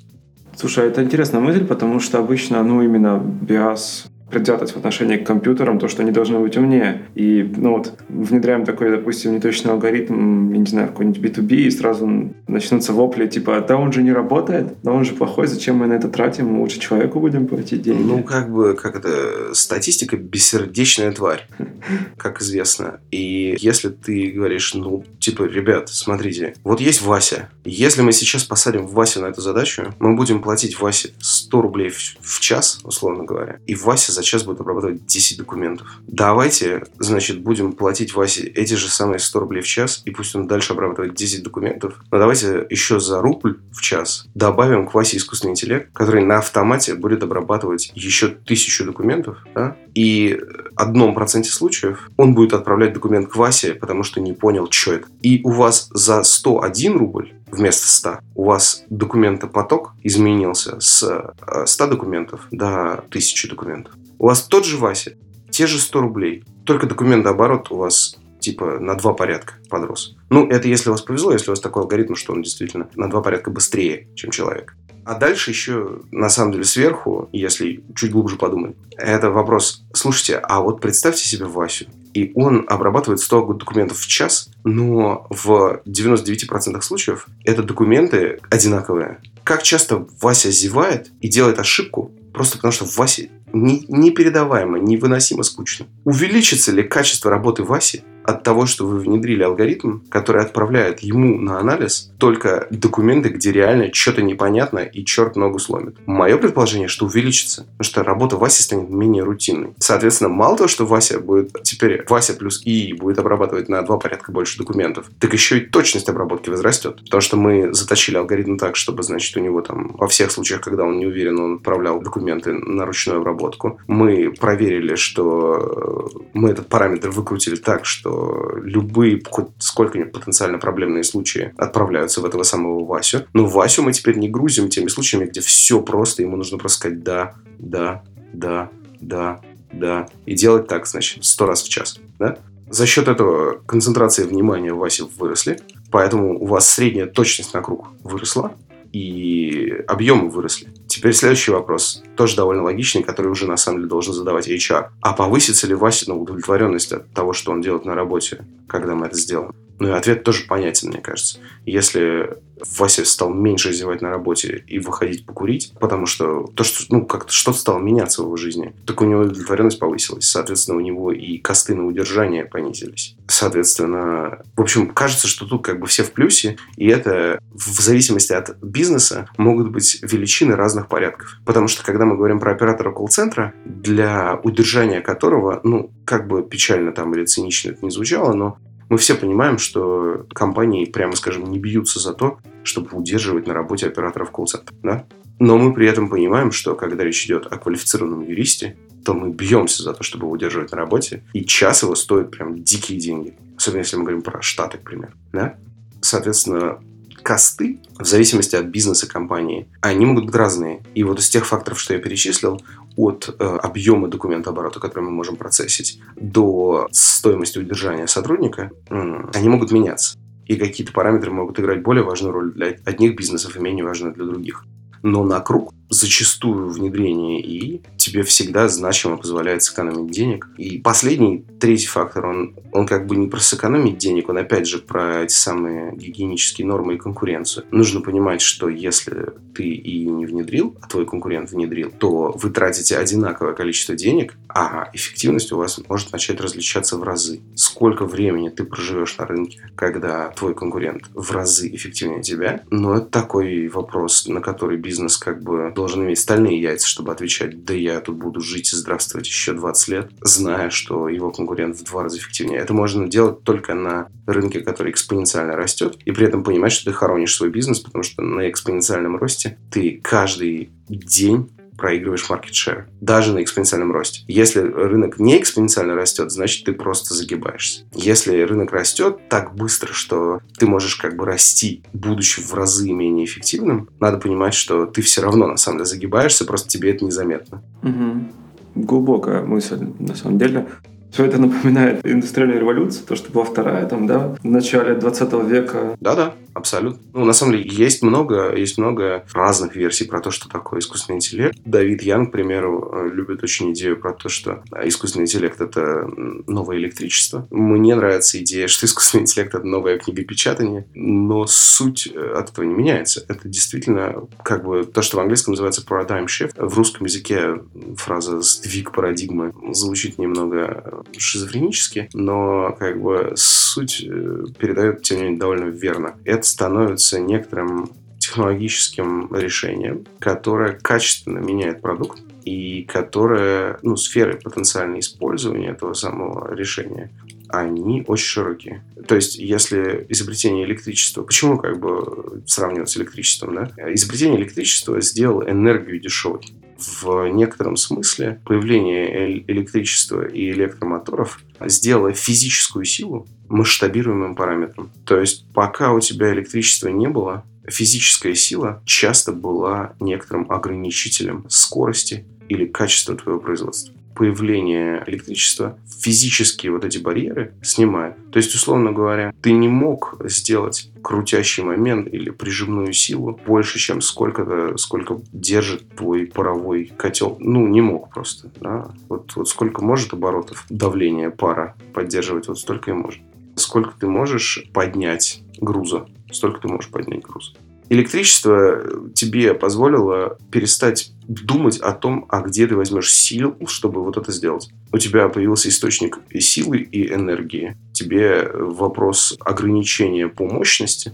Слушай, это интересная мысль, потому что обычно, ну, именно биас предвзятость в отношении к компьютерам, то, что они должны быть умнее. И, ну вот, внедряем такой, допустим, неточный алгоритм, я не знаю, какой-нибудь B2B, и сразу начнутся вопли, типа, да он же не работает, да он же плохой, зачем мы на это тратим, мы лучше человеку будем платить деньги. Ну, как бы, как это, статистика бессердечная тварь, <laughs> как известно. И если ты говоришь, ну, типа, ребят, смотрите, вот есть Вася, если мы сейчас посадим Васю на эту задачу, мы будем платить Васе 100 рублей в час, условно говоря, и Вася за час будет обрабатывать 10 документов. Давайте, значит, будем платить Васе эти же самые 100 рублей в час, и пусть он дальше обрабатывает 10 документов. Но давайте еще за рубль в час добавим к Васе искусственный интеллект, который на автомате будет обрабатывать еще тысячу документов, да? и одном проценте случаев он будет отправлять документ к Васе, потому что не понял, что это. И у вас за 101 рубль вместо 100 у вас документопоток изменился с 100 э, документов до 1000 документов. У вас тот же Вася, те же 100 рублей, только документооборот у вас типа на два порядка подрос. Ну, это если у вас повезло, если у вас такой алгоритм, что он действительно на два порядка быстрее, чем человек. А дальше еще, на самом деле, сверху, если чуть глубже подумать, это вопрос, слушайте, а вот представьте себе Васю, и он обрабатывает 100 документов в час, но в 99% случаев это документы одинаковые. Как часто Вася зевает и делает ошибку, просто потому что Васе не, непередаваемо, невыносимо скучно. Увеличится ли качество работы Васи от того, что вы внедрили алгоритм, который отправляет ему на анализ только документы, где реально что-то непонятно и черт ногу сломит. Мое предположение, что увеличится, потому что работа Васи станет менее рутинной. Соответственно, мало того, что Вася будет теперь Вася плюс ИИ будет обрабатывать на два порядка больше документов, так еще и точность обработки возрастет. Потому что мы заточили алгоритм так, чтобы, значит, у него там во всех случаях, когда он не уверен, он отправлял документы на ручную обработку. Мы проверили, что мы этот параметр выкрутили так, что любые, хоть сколько-нибудь потенциально проблемные случаи отправляются в этого самого Васю. Но Васю мы теперь не грузим теми случаями, где все просто, ему нужно просто сказать «да, да, да, да, да». И делать так, значит, сто раз в час. Да? За счет этого концентрация внимания в Васе выросли, поэтому у вас средняя точность на круг выросла, и объемы выросли. Теперь следующий вопрос, тоже довольно логичный, который уже на самом деле должен задавать HR. А повысится ли Вася на удовлетворенность от того, что он делает на работе, когда мы это сделаем? Ну и ответ тоже понятен, мне кажется. Если Вася стал меньше зевать на работе и выходить покурить, потому что то, что, ну, как-то что-то стало меняться в его жизни, так у него удовлетворенность повысилась. Соответственно, у него и косты на удержание понизились. Соответственно, в общем, кажется, что тут как бы все в плюсе, и это в зависимости от бизнеса могут быть величины разных порядков. Потому что, когда мы говорим про оператора колл-центра, для удержания которого, ну, как бы печально там или цинично это не звучало, но мы все понимаем, что компании, прямо скажем, не бьются за то, чтобы удерживать на работе операторов колл-центра. Да? Но мы при этом понимаем, что когда речь идет о квалифицированном юристе, то мы бьемся за то, чтобы его удерживать на работе, и час его стоит прям дикие деньги. Особенно если мы говорим про Штаты, к примеру. Да? Соответственно, косты, в зависимости от бизнеса компании, они могут быть разные. И вот из тех факторов, что я перечислил, от э, объема документооборота, который мы можем процессить, до стоимости удержания сотрудника, они могут меняться. И какие-то параметры могут играть более важную роль для одних бизнесов и менее важную для других. Но на круг зачастую внедрение ИИ тебе всегда значимо позволяет сэкономить денег. И последний, третий фактор, он, он как бы не про сэкономить денег, он опять же про эти самые гигиенические нормы и конкуренцию. Нужно понимать, что если ты ИИ не внедрил, а твой конкурент внедрил, то вы тратите одинаковое количество денег, а эффективность у вас может начать различаться в разы. Сколько времени ты проживешь на рынке, когда твой конкурент в разы эффективнее тебя? Но это такой вопрос, на который бизнес как бы должен иметь стальные яйца, чтобы отвечать, да я тут буду жить и здравствовать еще 20 лет, зная, что его конкурент в два раза эффективнее. Это можно делать только на рынке, который экспоненциально растет, и при этом понимать, что ты хоронишь свой бизнес, потому что на экспоненциальном росте ты каждый день проигрываешь market share, даже на экспоненциальном росте. Если рынок не экспоненциально растет, значит ты просто загибаешься. Если рынок растет так быстро, что ты можешь как бы расти, будучи в разы менее эффективным, надо понимать, что ты все равно на самом деле загибаешься, просто тебе это незаметно. Угу. Глубокая мысль, на самом деле. Все это напоминает индустриальную революцию, то, что была вторая, там, да, в начале 20 века. Да-да, абсолютно. Ну, на самом деле, есть много, есть много разных версий про то, что такое искусственный интеллект. Давид Ян, к примеру, э, любит очень идею про то, что искусственный интеллект — это новое электричество. Мне нравится идея, что искусственный интеллект — это новое книгопечатание, но суть э, от этого не меняется. Это действительно как бы то, что в английском называется paradigm shift. В русском языке фраза «сдвиг парадигмы» звучит немного шизофренически, но как бы суть э, передает, тем не менее, довольно верно. Это становится некоторым технологическим решением, которое качественно меняет продукт и которое, ну, сферы потенциального использования этого самого решения они очень широкие. То есть, если изобретение электричества, почему как бы сравнивать с электричеством, да? Изобретение электричества сделало энергию дешевой в некотором смысле появление электричества и электромоторов сделало физическую силу масштабируемым параметром. То есть пока у тебя электричества не было, физическая сила часто была некоторым ограничителем скорости или качества твоего производства появление электричества физические вот эти барьеры снимает. То есть, условно говоря, ты не мог сделать крутящий момент или прижимную силу больше, чем сколько-то, сколько держит твой паровой котел. Ну, не мог просто. Да? Вот, вот сколько может оборотов давления пара поддерживать, вот столько и может. Сколько ты можешь поднять груза, столько ты можешь поднять груза. Электричество тебе позволило перестать думать о том, а где ты возьмешь сил, чтобы вот это сделать. У тебя появился источник и силы, и энергии. Тебе вопрос ограничения по мощности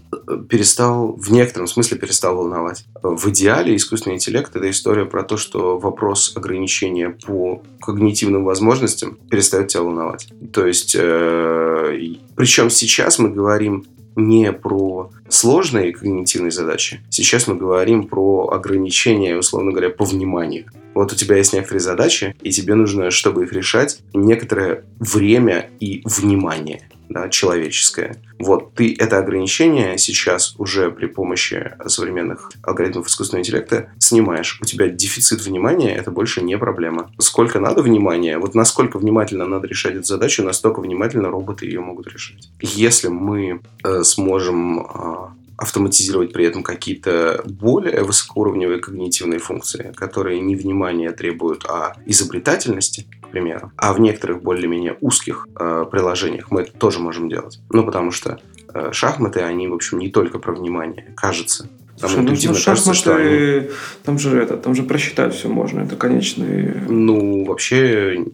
перестал, в некотором смысле перестал волновать. В идеале искусственный интеллект – это история про то, что вопрос ограничения по когнитивным возможностям перестает тебя волновать. То есть, э, причем сейчас мы говорим не про сложные когнитивные задачи. Сейчас мы говорим про ограничения, условно говоря, по вниманию. Вот у тебя есть некоторые задачи, и тебе нужно, чтобы их решать, некоторое время и внимание человеческое. Вот, ты это ограничение сейчас уже при помощи современных алгоритмов искусственного интеллекта снимаешь. У тебя дефицит внимания, это больше не проблема. Сколько надо внимания, вот насколько внимательно надо решать эту задачу, настолько внимательно роботы ее могут решить. Если мы э, сможем э, автоматизировать при этом какие-то более высокоуровневые когнитивные функции, которые не внимания требуют, а изобретательности, примеру. А в некоторых более-менее узких э, приложениях мы это тоже можем делать. Ну, потому что э, шахматы, они, в общем, не только про внимание, кажется. Там Слушай, ну, кажется, что они... Там же это, там же просчитать все можно, это конечные... Ну, вообще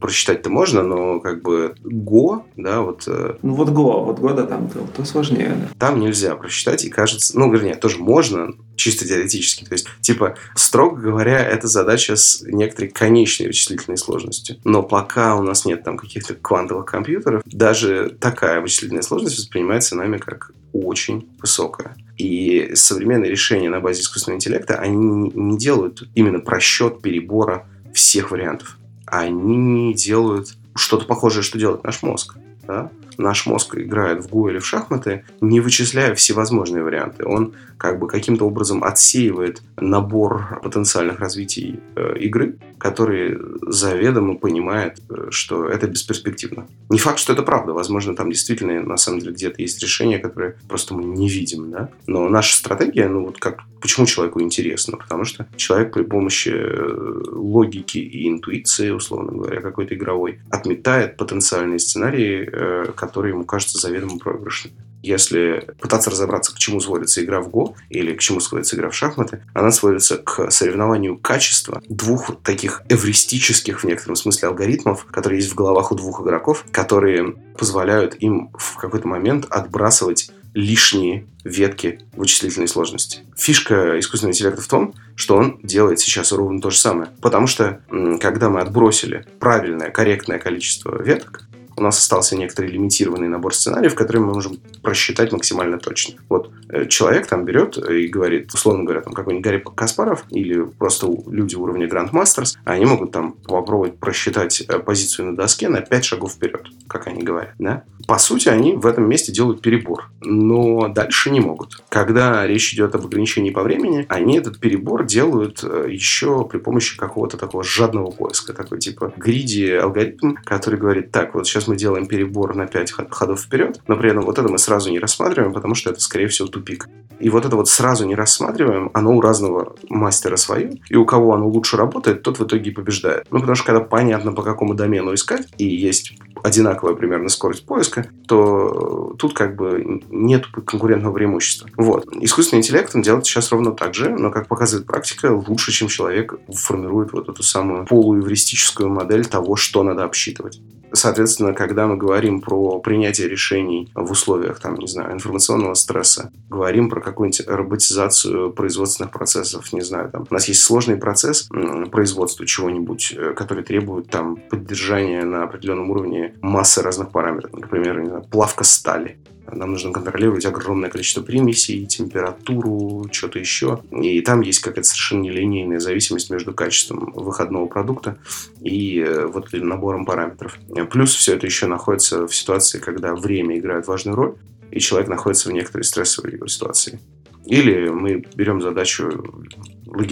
просчитать-то можно, но как бы Го, да, вот... Э, ну, вот Го, вот Го, да, там то, то сложнее, да. Там нельзя просчитать, и кажется... Ну, вернее, тоже можно, чисто теоретически. То есть, типа, строго говоря, это задача с некоторой конечной вычислительной сложностью. Но пока у нас нет там каких-то квантовых компьютеров, даже такая вычислительная сложность воспринимается нами как очень высокая. И современные решения на базе искусственного интеллекта, они не делают именно просчет перебора всех вариантов. Они делают что-то похожее, что делает наш мозг. Да? Наш мозг играет в го или в шахматы, не вычисляя всевозможные варианты. Он как бы каким-то образом отсеивает набор потенциальных развитий э, игры, который заведомо понимает, э, что это бесперспективно. Не факт, что это правда. Возможно, там действительно на самом деле где-то есть решения, которые просто мы не видим, да. Но наша стратегия, ну вот как Почему человеку интересно? Потому что человек при помощи э, логики и интуиции, условно говоря, какой-то игровой, отметает потенциальные сценарии, э, которые ему кажутся заведомо проигрышными. Если пытаться разобраться, к чему сводится игра в Го или к чему сводится игра в шахматы, она сводится к соревнованию качества двух таких эвристических в некотором смысле алгоритмов, которые есть в головах у двух игроков, которые позволяют им в какой-то момент отбрасывать лишние ветки вычислительной сложности. Фишка искусственного интеллекта в том, что он делает сейчас ровно то же самое. Потому что, когда мы отбросили правильное, корректное количество веток, у нас остался некоторый лимитированный набор сценариев, которые мы можем просчитать максимально точно. Вот э, человек там берет и говорит, условно говоря, там какой-нибудь Гарри Каспаров или просто люди уровня Grandmasters, они могут там попробовать просчитать э, позицию на доске на 5 шагов вперед, как они говорят. Да? По сути, они в этом месте делают перебор, но дальше не могут. Когда речь идет об ограничении по времени, они этот перебор делают э, еще при помощи какого-то такого жадного поиска, такой типа гриди алгоритм, который говорит, так, вот сейчас мы делаем перебор на 5 ходов вперед, но при этом вот это мы сразу не рассматриваем, потому что это, скорее всего, тупик. И вот это вот сразу не рассматриваем, оно у разного мастера свое, и у кого оно лучше работает, тот в итоге и побеждает. Ну, потому что когда понятно, по какому домену искать, и есть одинаковая примерно скорость поиска, то тут как бы нет конкурентного преимущества. Вот. Искусственный интеллект, он делает сейчас ровно так же, но, как показывает практика, лучше, чем человек формирует вот эту самую полуэвристическую модель того, что надо обсчитывать. Соответственно, когда мы говорим про принятие решений в условиях, там, не знаю, информационного стресса, говорим про какую-нибудь роботизацию производственных процессов, не знаю, там, у нас есть сложный процесс производства чего-нибудь, э, который требует там поддержания на определенном уровне массы разных параметров. Например, не знаю, плавка стали. Нам нужно контролировать огромное количество примесей, температуру, что-то еще. И там есть какая-то совершенно нелинейная зависимость между качеством выходного продукта и э, вот набором параметров. Плюс все это еще находится в ситуации, когда время играет важную роль, и человек находится в некоторой стрессовой ситуации. Или мы берем задачу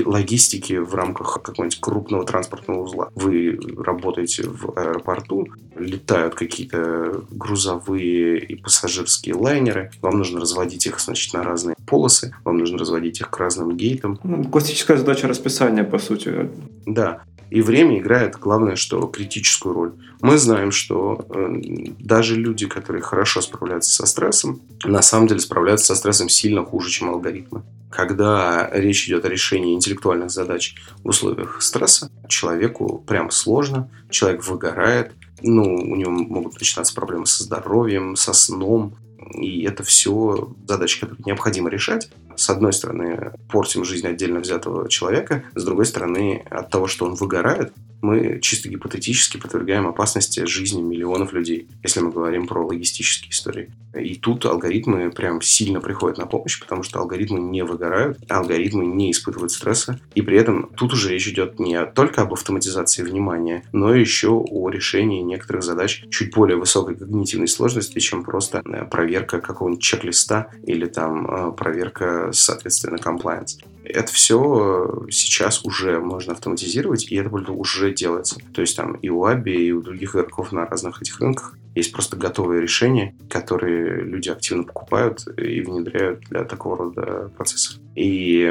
логистики в рамках какого-нибудь крупного транспортного узла. Вы работаете в аэропорту, летают какие-то грузовые и пассажирские лайнеры, вам нужно разводить их, значит, на разные полосы, вам нужно разводить их к разным гейтам. Ну, классическая задача расписания, по сути. Да. И время играет, главное, что критическую роль. Мы знаем, что э, даже люди, которые хорошо справляются со стрессом, на самом деле справляются со стрессом сильно хуже, чем алгоритмы. Когда речь идет о решении интеллектуальных задач в условиях стресса, человеку прям сложно, человек выгорает, ну, у него могут начинаться проблемы со здоровьем, со сном, и это все задачи, которые необходимо решать. С одной стороны, портим жизнь отдельно взятого человека, с другой стороны, от того, что он выгорает, мы чисто гипотетически подвергаем опасности жизни миллионов людей, если мы говорим про логистические истории. И тут алгоритмы прям сильно приходят на помощь, потому что алгоритмы не выгорают, алгоритмы не испытывают стресса. И при этом тут уже речь идет не только об автоматизации внимания, но еще о решении некоторых задач чуть более высокой когнитивной сложности, чем просто э, проверка какого-нибудь чек-листа или там э, проверка, соответственно, compliance. Это все сейчас уже можно автоматизировать, и это уже делается. То есть там и у Аби, и у других игроков на разных этих рынках есть просто готовые решения, которые люди активно покупают и внедряют для такого рода процессов. И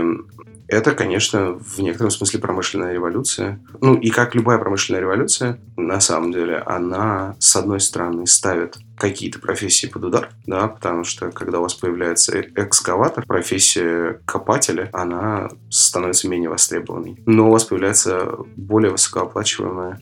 это, конечно, в некотором смысле промышленная революция. Ну, и как любая промышленная революция, на самом деле, она, с одной стороны, ставит какие-то профессии под удар, да, потому что когда у вас появляется э, экскаватор, профессия копателя, она становится менее востребованной. Но у вас появляется более высокооплачиваемая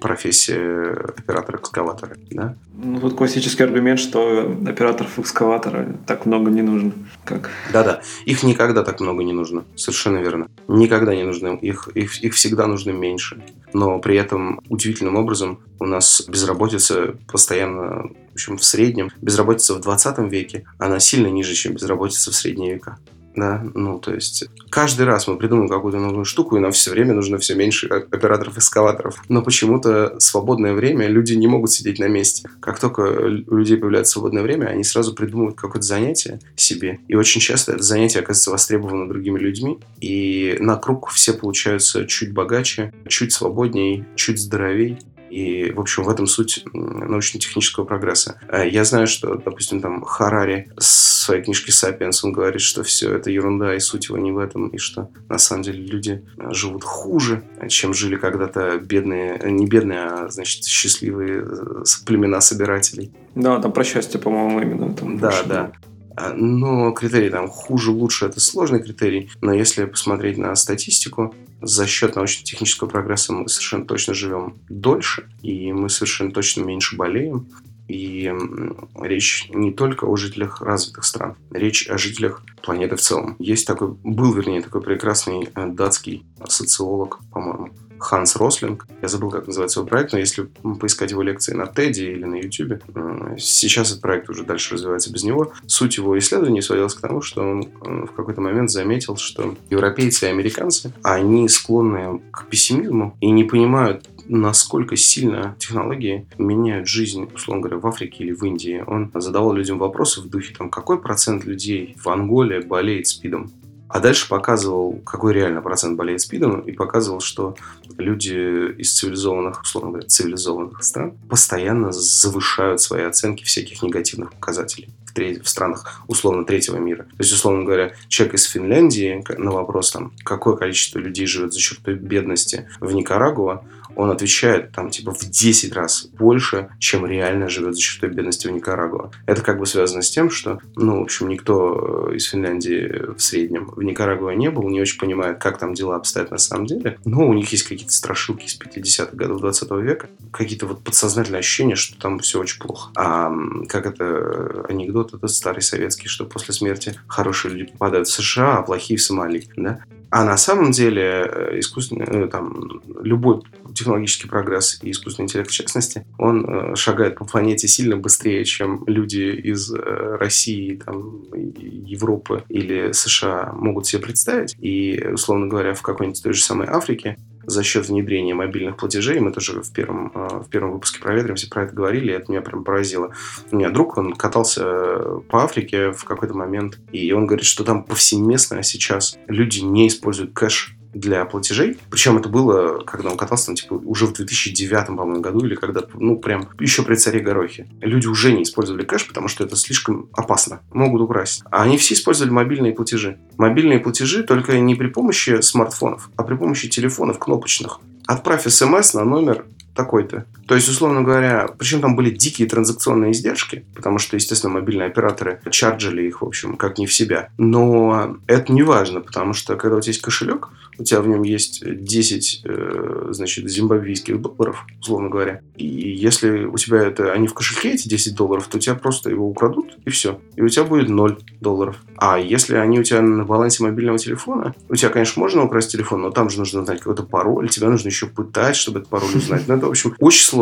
профессия оператора экскаватора, да? Ну, вот классический аргумент, что операторов экскаватора так много не нужно. Как? Да-да, их никогда так много не нужно, совершенно верно. Никогда не нужно, их, их, их всегда нужно меньше. Но при этом удивительным образом у нас безработица постоянно, в общем, в среднем, безработица в 20 веке, она сильно ниже, чем безработица в средние века. Да, ну, то есть каждый раз мы придумываем какую-то новую штуку, и нам все время нужно все меньше операторов-эскалаторов. Но почему-то свободное время люди не могут сидеть на месте. Как только у людей появляется свободное время, они сразу придумывают какое-то занятие себе. И очень часто это занятие оказывается востребовано другими людьми. И на круг все получаются чуть богаче, чуть свободней, чуть здоровей. И, в общем, в этом суть научно-технического прогресса. А я знаю, что, допустим, там Харари в своей книжке «Сапиенс» он говорит, что все это ерунда, и суть его не в этом, и что на самом деле люди живут хуже, чем жили когда-то бедные, не бедные, а, значит, счастливые э, племена собирателей. Да, там про счастье, по-моему, именно. Там да, да. А, но критерий там хуже, лучше это сложный критерий. Но если посмотреть на статистику, за счет научно-технического прогресса мы совершенно точно живем дольше, и мы совершенно точно меньше болеем. И речь не только о жителях развитых стран, речь о жителях планеты в целом. Есть такой, был, вернее, такой прекрасный э, датский социолог, по-моему, Ханс Рослинг. Я забыл, как называется его проект, но если поискать его лекции на TED или на YouTube, сейчас этот проект уже дальше развивается без него. Суть его исследований сводилась к тому, что он в какой-то момент заметил, что европейцы и американцы, они склонны к пессимизму и не понимают, насколько сильно технологии меняют жизнь, условно говоря, в Африке или в Индии. Он задавал людям вопросы в духе, там, какой процент людей в Анголе болеет СПИДом? А дальше показывал, какой реально процент болеет СПИДом, и показывал, что люди из цивилизованных, условно говоря, цивилизованных стран постоянно завышают свои оценки всяких негативных показателей в, треть, в странах условно третьего мира. То есть, условно говоря, человек из Финляндии на вопрос, там, какое количество людей живет за чертой бедности в Никарагуа, он отвечает там типа в 10 раз больше, чем реально живет за чертой бедности в Никарагуа. Это как бы связано с тем, что, ну, в общем, никто э, из Финляндии в среднем в Никарагуа не был, не очень понимает, как там дела обстоят на самом деле. Но у них есть какие-то страшилки из 50-х годов 20 века, какие-то вот подсознательные ощущения, что там все очень плохо. А как это анекдот, этот старый советский, что после смерти хорошие люди попадают в США, а плохие в Сомали, да? А на самом деле э, искусственный, э, там, любой технологический прогресс и искусственный интеллект в частности, он э, шагает по планете сильно быстрее, чем люди из России, там, Европы или США могут себе представить. И, условно говоря, в какой-нибудь той же самой Африке за счет внедрения мобильных платежей. Мы тоже в первом, в первом выпуске проветримся про это говорили, и это меня прям поразило. У меня друг, он катался по Африке в какой-то момент, и он говорит, что там повсеместно сейчас люди не используют кэш для платежей. Причем это было, когда он катался, там, типа, уже в 2009, по-моему, году, или когда ну, прям еще при царе Горохе. Люди уже не использовали кэш, потому что это слишком опасно. Могут украсть. А они все использовали мобильные платежи. Мобильные платежи только не при помощи смартфонов, а при помощи телефонов кнопочных. Отправь смс на номер такой-то. То есть, условно говоря, причем там были дикие транзакционные издержки, потому что, естественно, мобильные операторы чарджили их, в общем, как не в себя. Но это не важно, потому что, когда у тебя есть кошелек, у тебя в нем есть 10, э, значит, зимбабвийских долларов, условно говоря. И если у тебя это, они в кошельке, эти 10 долларов, то у тебя просто его украдут, и все. И у тебя будет 0 долларов. А если они у тебя на балансе мобильного телефона, у тебя, конечно, можно украсть телефон, но там же нужно знать какой-то пароль, тебя нужно еще пытать, чтобы этот пароль узнать. Но это, в общем, очень сложно.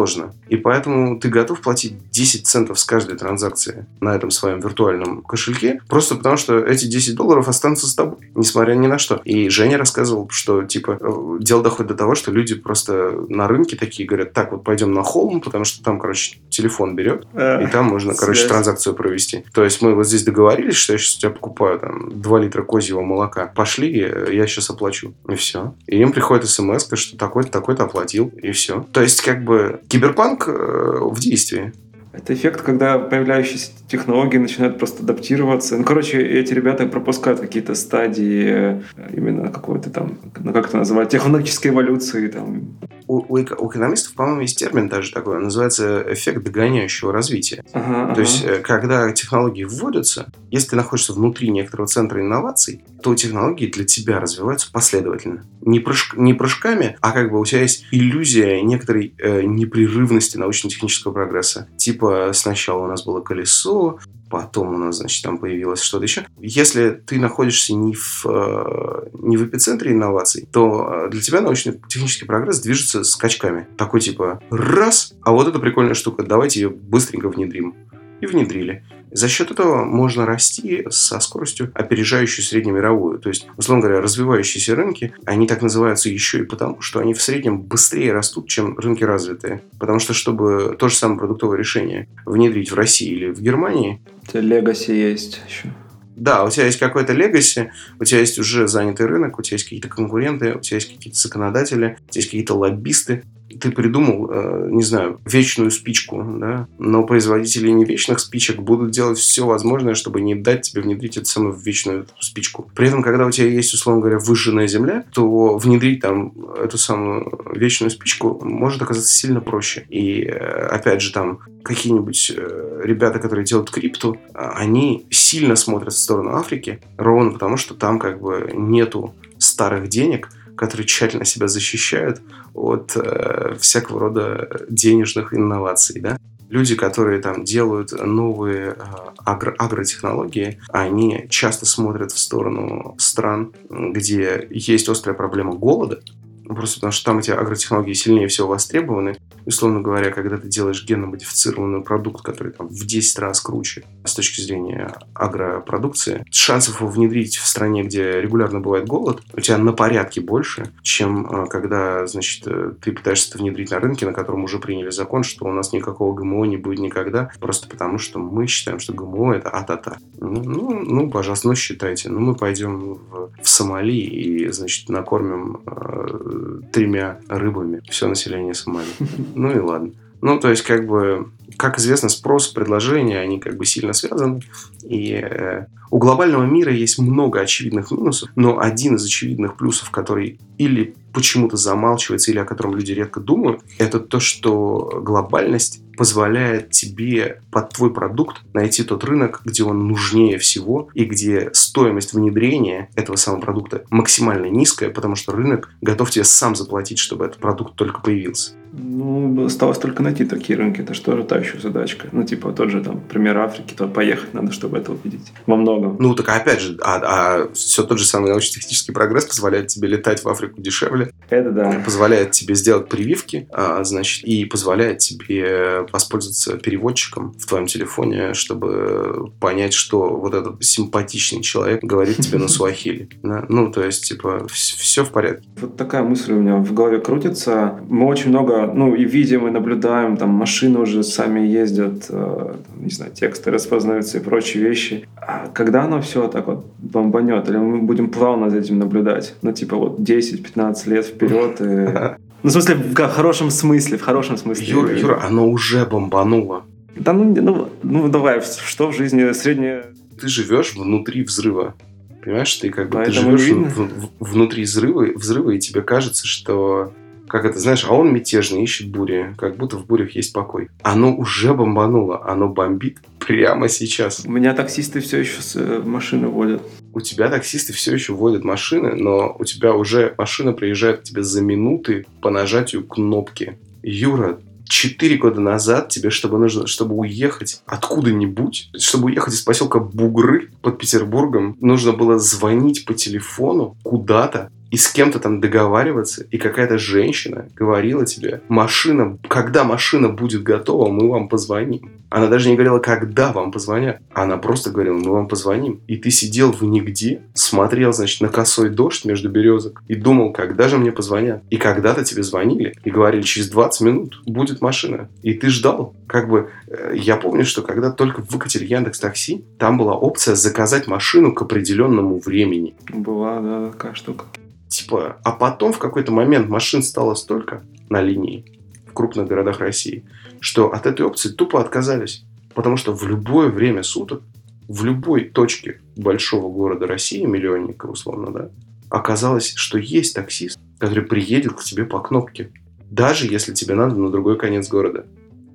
И поэтому ты готов платить 10 центов с каждой транзакции на этом своем виртуальном кошельке, просто потому что эти 10 долларов останутся с тобой, несмотря ни на что. И Женя рассказывал, что, типа, э, дело доходит до того, что люди просто на рынке такие говорят, так, вот пойдем на холм, потому что там, короче, телефон берет, а, и там можно, короче, связь. транзакцию провести. То есть мы вот здесь договорились, что я сейчас у тебя покупаю там 2 литра козьего молока. Пошли, я сейчас оплачу. И все. И им приходит смс, что такой-то, такой-то оплатил, и все. То есть, как бы, киберпанк э, в действии. Это эффект, когда появляющиеся технологии начинают просто адаптироваться. Ну, короче, эти ребята пропускают какие-то стадии э, именно какой-то там, ну, как это называть, технологической эволюции. Там. У, у, у экономистов, по-моему, есть термин даже такой, называется эффект догоняющего развития. Ага, То ага. есть, э, когда технологии вводятся, если ты находишься внутри некоторого центра инноваций, то технологии для тебя развиваются последовательно. Не, прыжк, не прыжками, а как бы у тебя есть иллюзия некоторой э, непрерывности научно-технического прогресса. Типа сначала у нас было колесо, потом у нас, значит, там появилось что-то еще. Если ты находишься не в, э, не в эпицентре инноваций, то э, для тебя научно-технический прогресс движется скачками. Такой типа раз, а вот эта прикольная штука, давайте ее быстренько внедрим. И внедрили. За счет этого можно расти со скоростью, опережающей среднемировую. То есть, условно говоря, развивающиеся рынки, они так называются еще и потому, что они в среднем быстрее растут, чем рынки развитые. Потому что, чтобы то же самое продуктовое решение внедрить в России или в Германии... Это легаси есть еще. Да, у тебя есть какой-то легаси, у тебя есть уже занятый рынок, у тебя есть какие-то конкуренты, у тебя есть какие-то законодатели, у тебя есть какие-то лоббисты, ты придумал, э, не знаю, вечную спичку, да, но производители не вечных спичек будут делать все возможное, чтобы не дать тебе внедрить эту самую вечную спичку. При этом, когда у тебя есть, условно говоря, выжженная земля, то внедрить там эту самую вечную спичку может оказаться сильно проще. И, э, опять же, там какие-нибудь э, ребята, которые делают крипту, они сильно смотрят в сторону Африки, ровно потому, что там как бы нету старых денег, которые тщательно себя защищают от э, всякого рода денежных инноваций, да. Люди, которые там делают новые э, агро агротехнологии, они часто смотрят в сторону стран, где есть острая проблема голода, Просто потому что там эти агротехнологии сильнее всего востребованы. Условно говоря, когда ты делаешь генно-модифицированный продукт, который там в 10 раз круче с точки зрения агропродукции, шансов его внедрить в стране, где регулярно бывает голод, у тебя на порядке больше, чем э, когда, значит, э, ты пытаешься это внедрить на рынке, на котором уже приняли закон, что у нас никакого ГМО не будет никогда, просто потому что мы считаем, что ГМО это а-та-та. Ну, ну, ну, пожалуйста, ну считайте. Ну, мы пойдем в, в Сомали и, значит, накормим э, тремя рыбами все население Сомали. Ну и ладно. Ну, то есть, как бы, как известно, спрос, предложение, они как бы сильно связаны. И э, у глобального мира есть много очевидных минусов, но один из очевидных плюсов, который или почему-то замалчивается, или о котором люди редко думают, это то, что глобальность позволяет тебе под твой продукт найти тот рынок, где он нужнее всего и где стоимость внедрения этого самого продукта максимально низкая, потому что рынок готов тебе сам заплатить, чтобы этот продукт только появился. Ну, осталось только найти такие рынки. Это что же та еще задачка? Ну, типа, тот же там пример Африки, то поехать надо, чтобы это увидеть. Во многом. Ну, так опять же, а, а все тот же самый научно-технический прогресс позволяет тебе летать в Африку дешевле. Это да. Позволяет тебе сделать прививки, а, значит, и позволяет тебе воспользоваться переводчиком в твоем телефоне, чтобы понять, что вот этот симпатичный человек говорит тебе на <laughs> суахили. Ну, то есть, типа, все в порядке. Вот такая мысль у меня в голове крутится. Мы очень много, ну, и видим, и наблюдаем, там, машины уже сами ездят, э, не знаю, тексты распознаются и прочие вещи. А когда оно все так вот бомбанет? Или мы будем плавно за этим наблюдать? Ну, типа, вот 10-15 лет вперед и <laughs> Ну, в смысле, в хорошем смысле, в хорошем смысле. Юра, Юра, оно уже бомбануло. Да ну, ну, ну давай, что в жизни среднее... Ты живешь внутри взрыва. Понимаешь, ты как бы ты живешь в, в, внутри взрыва, взрыва, и тебе кажется, что как это, знаешь, а он мятежный, ищет бури, как будто в бурях есть покой. Оно уже бомбануло, оно бомбит прямо сейчас. У меня таксисты все еще с э, машины водят. У тебя таксисты все еще водят машины, но у тебя уже машина приезжает к тебе за минуты по нажатию кнопки. Юра, четыре года назад тебе, чтобы нужно, чтобы уехать откуда-нибудь, чтобы уехать из поселка Бугры под Петербургом, нужно было звонить по телефону куда-то, и с кем-то там договариваться, и какая-то женщина говорила тебе, машина, когда машина будет готова, мы вам позвоним. Она даже не говорила, когда вам позвонят. Она просто говорила, мы вам позвоним. И ты сидел в нигде, смотрел, значит, на косой дождь между березок и думал, когда же мне позвонят. И когда-то тебе звонили и говорили, через 20 минут будет машина. И ты ждал. Как бы, э, я помню, что когда только выкатили Яндекс Такси, там была опция заказать машину к определенному времени. Была, да, такая штука. Типа, а потом в какой-то момент машин стало столько на линии в крупных городах России, что от этой опции тупо отказались. Потому что в любое время суток, в любой точке большого города России, миллионника условно, да, оказалось, что есть таксист, который приедет к тебе по кнопке. Даже если тебе надо на другой конец города.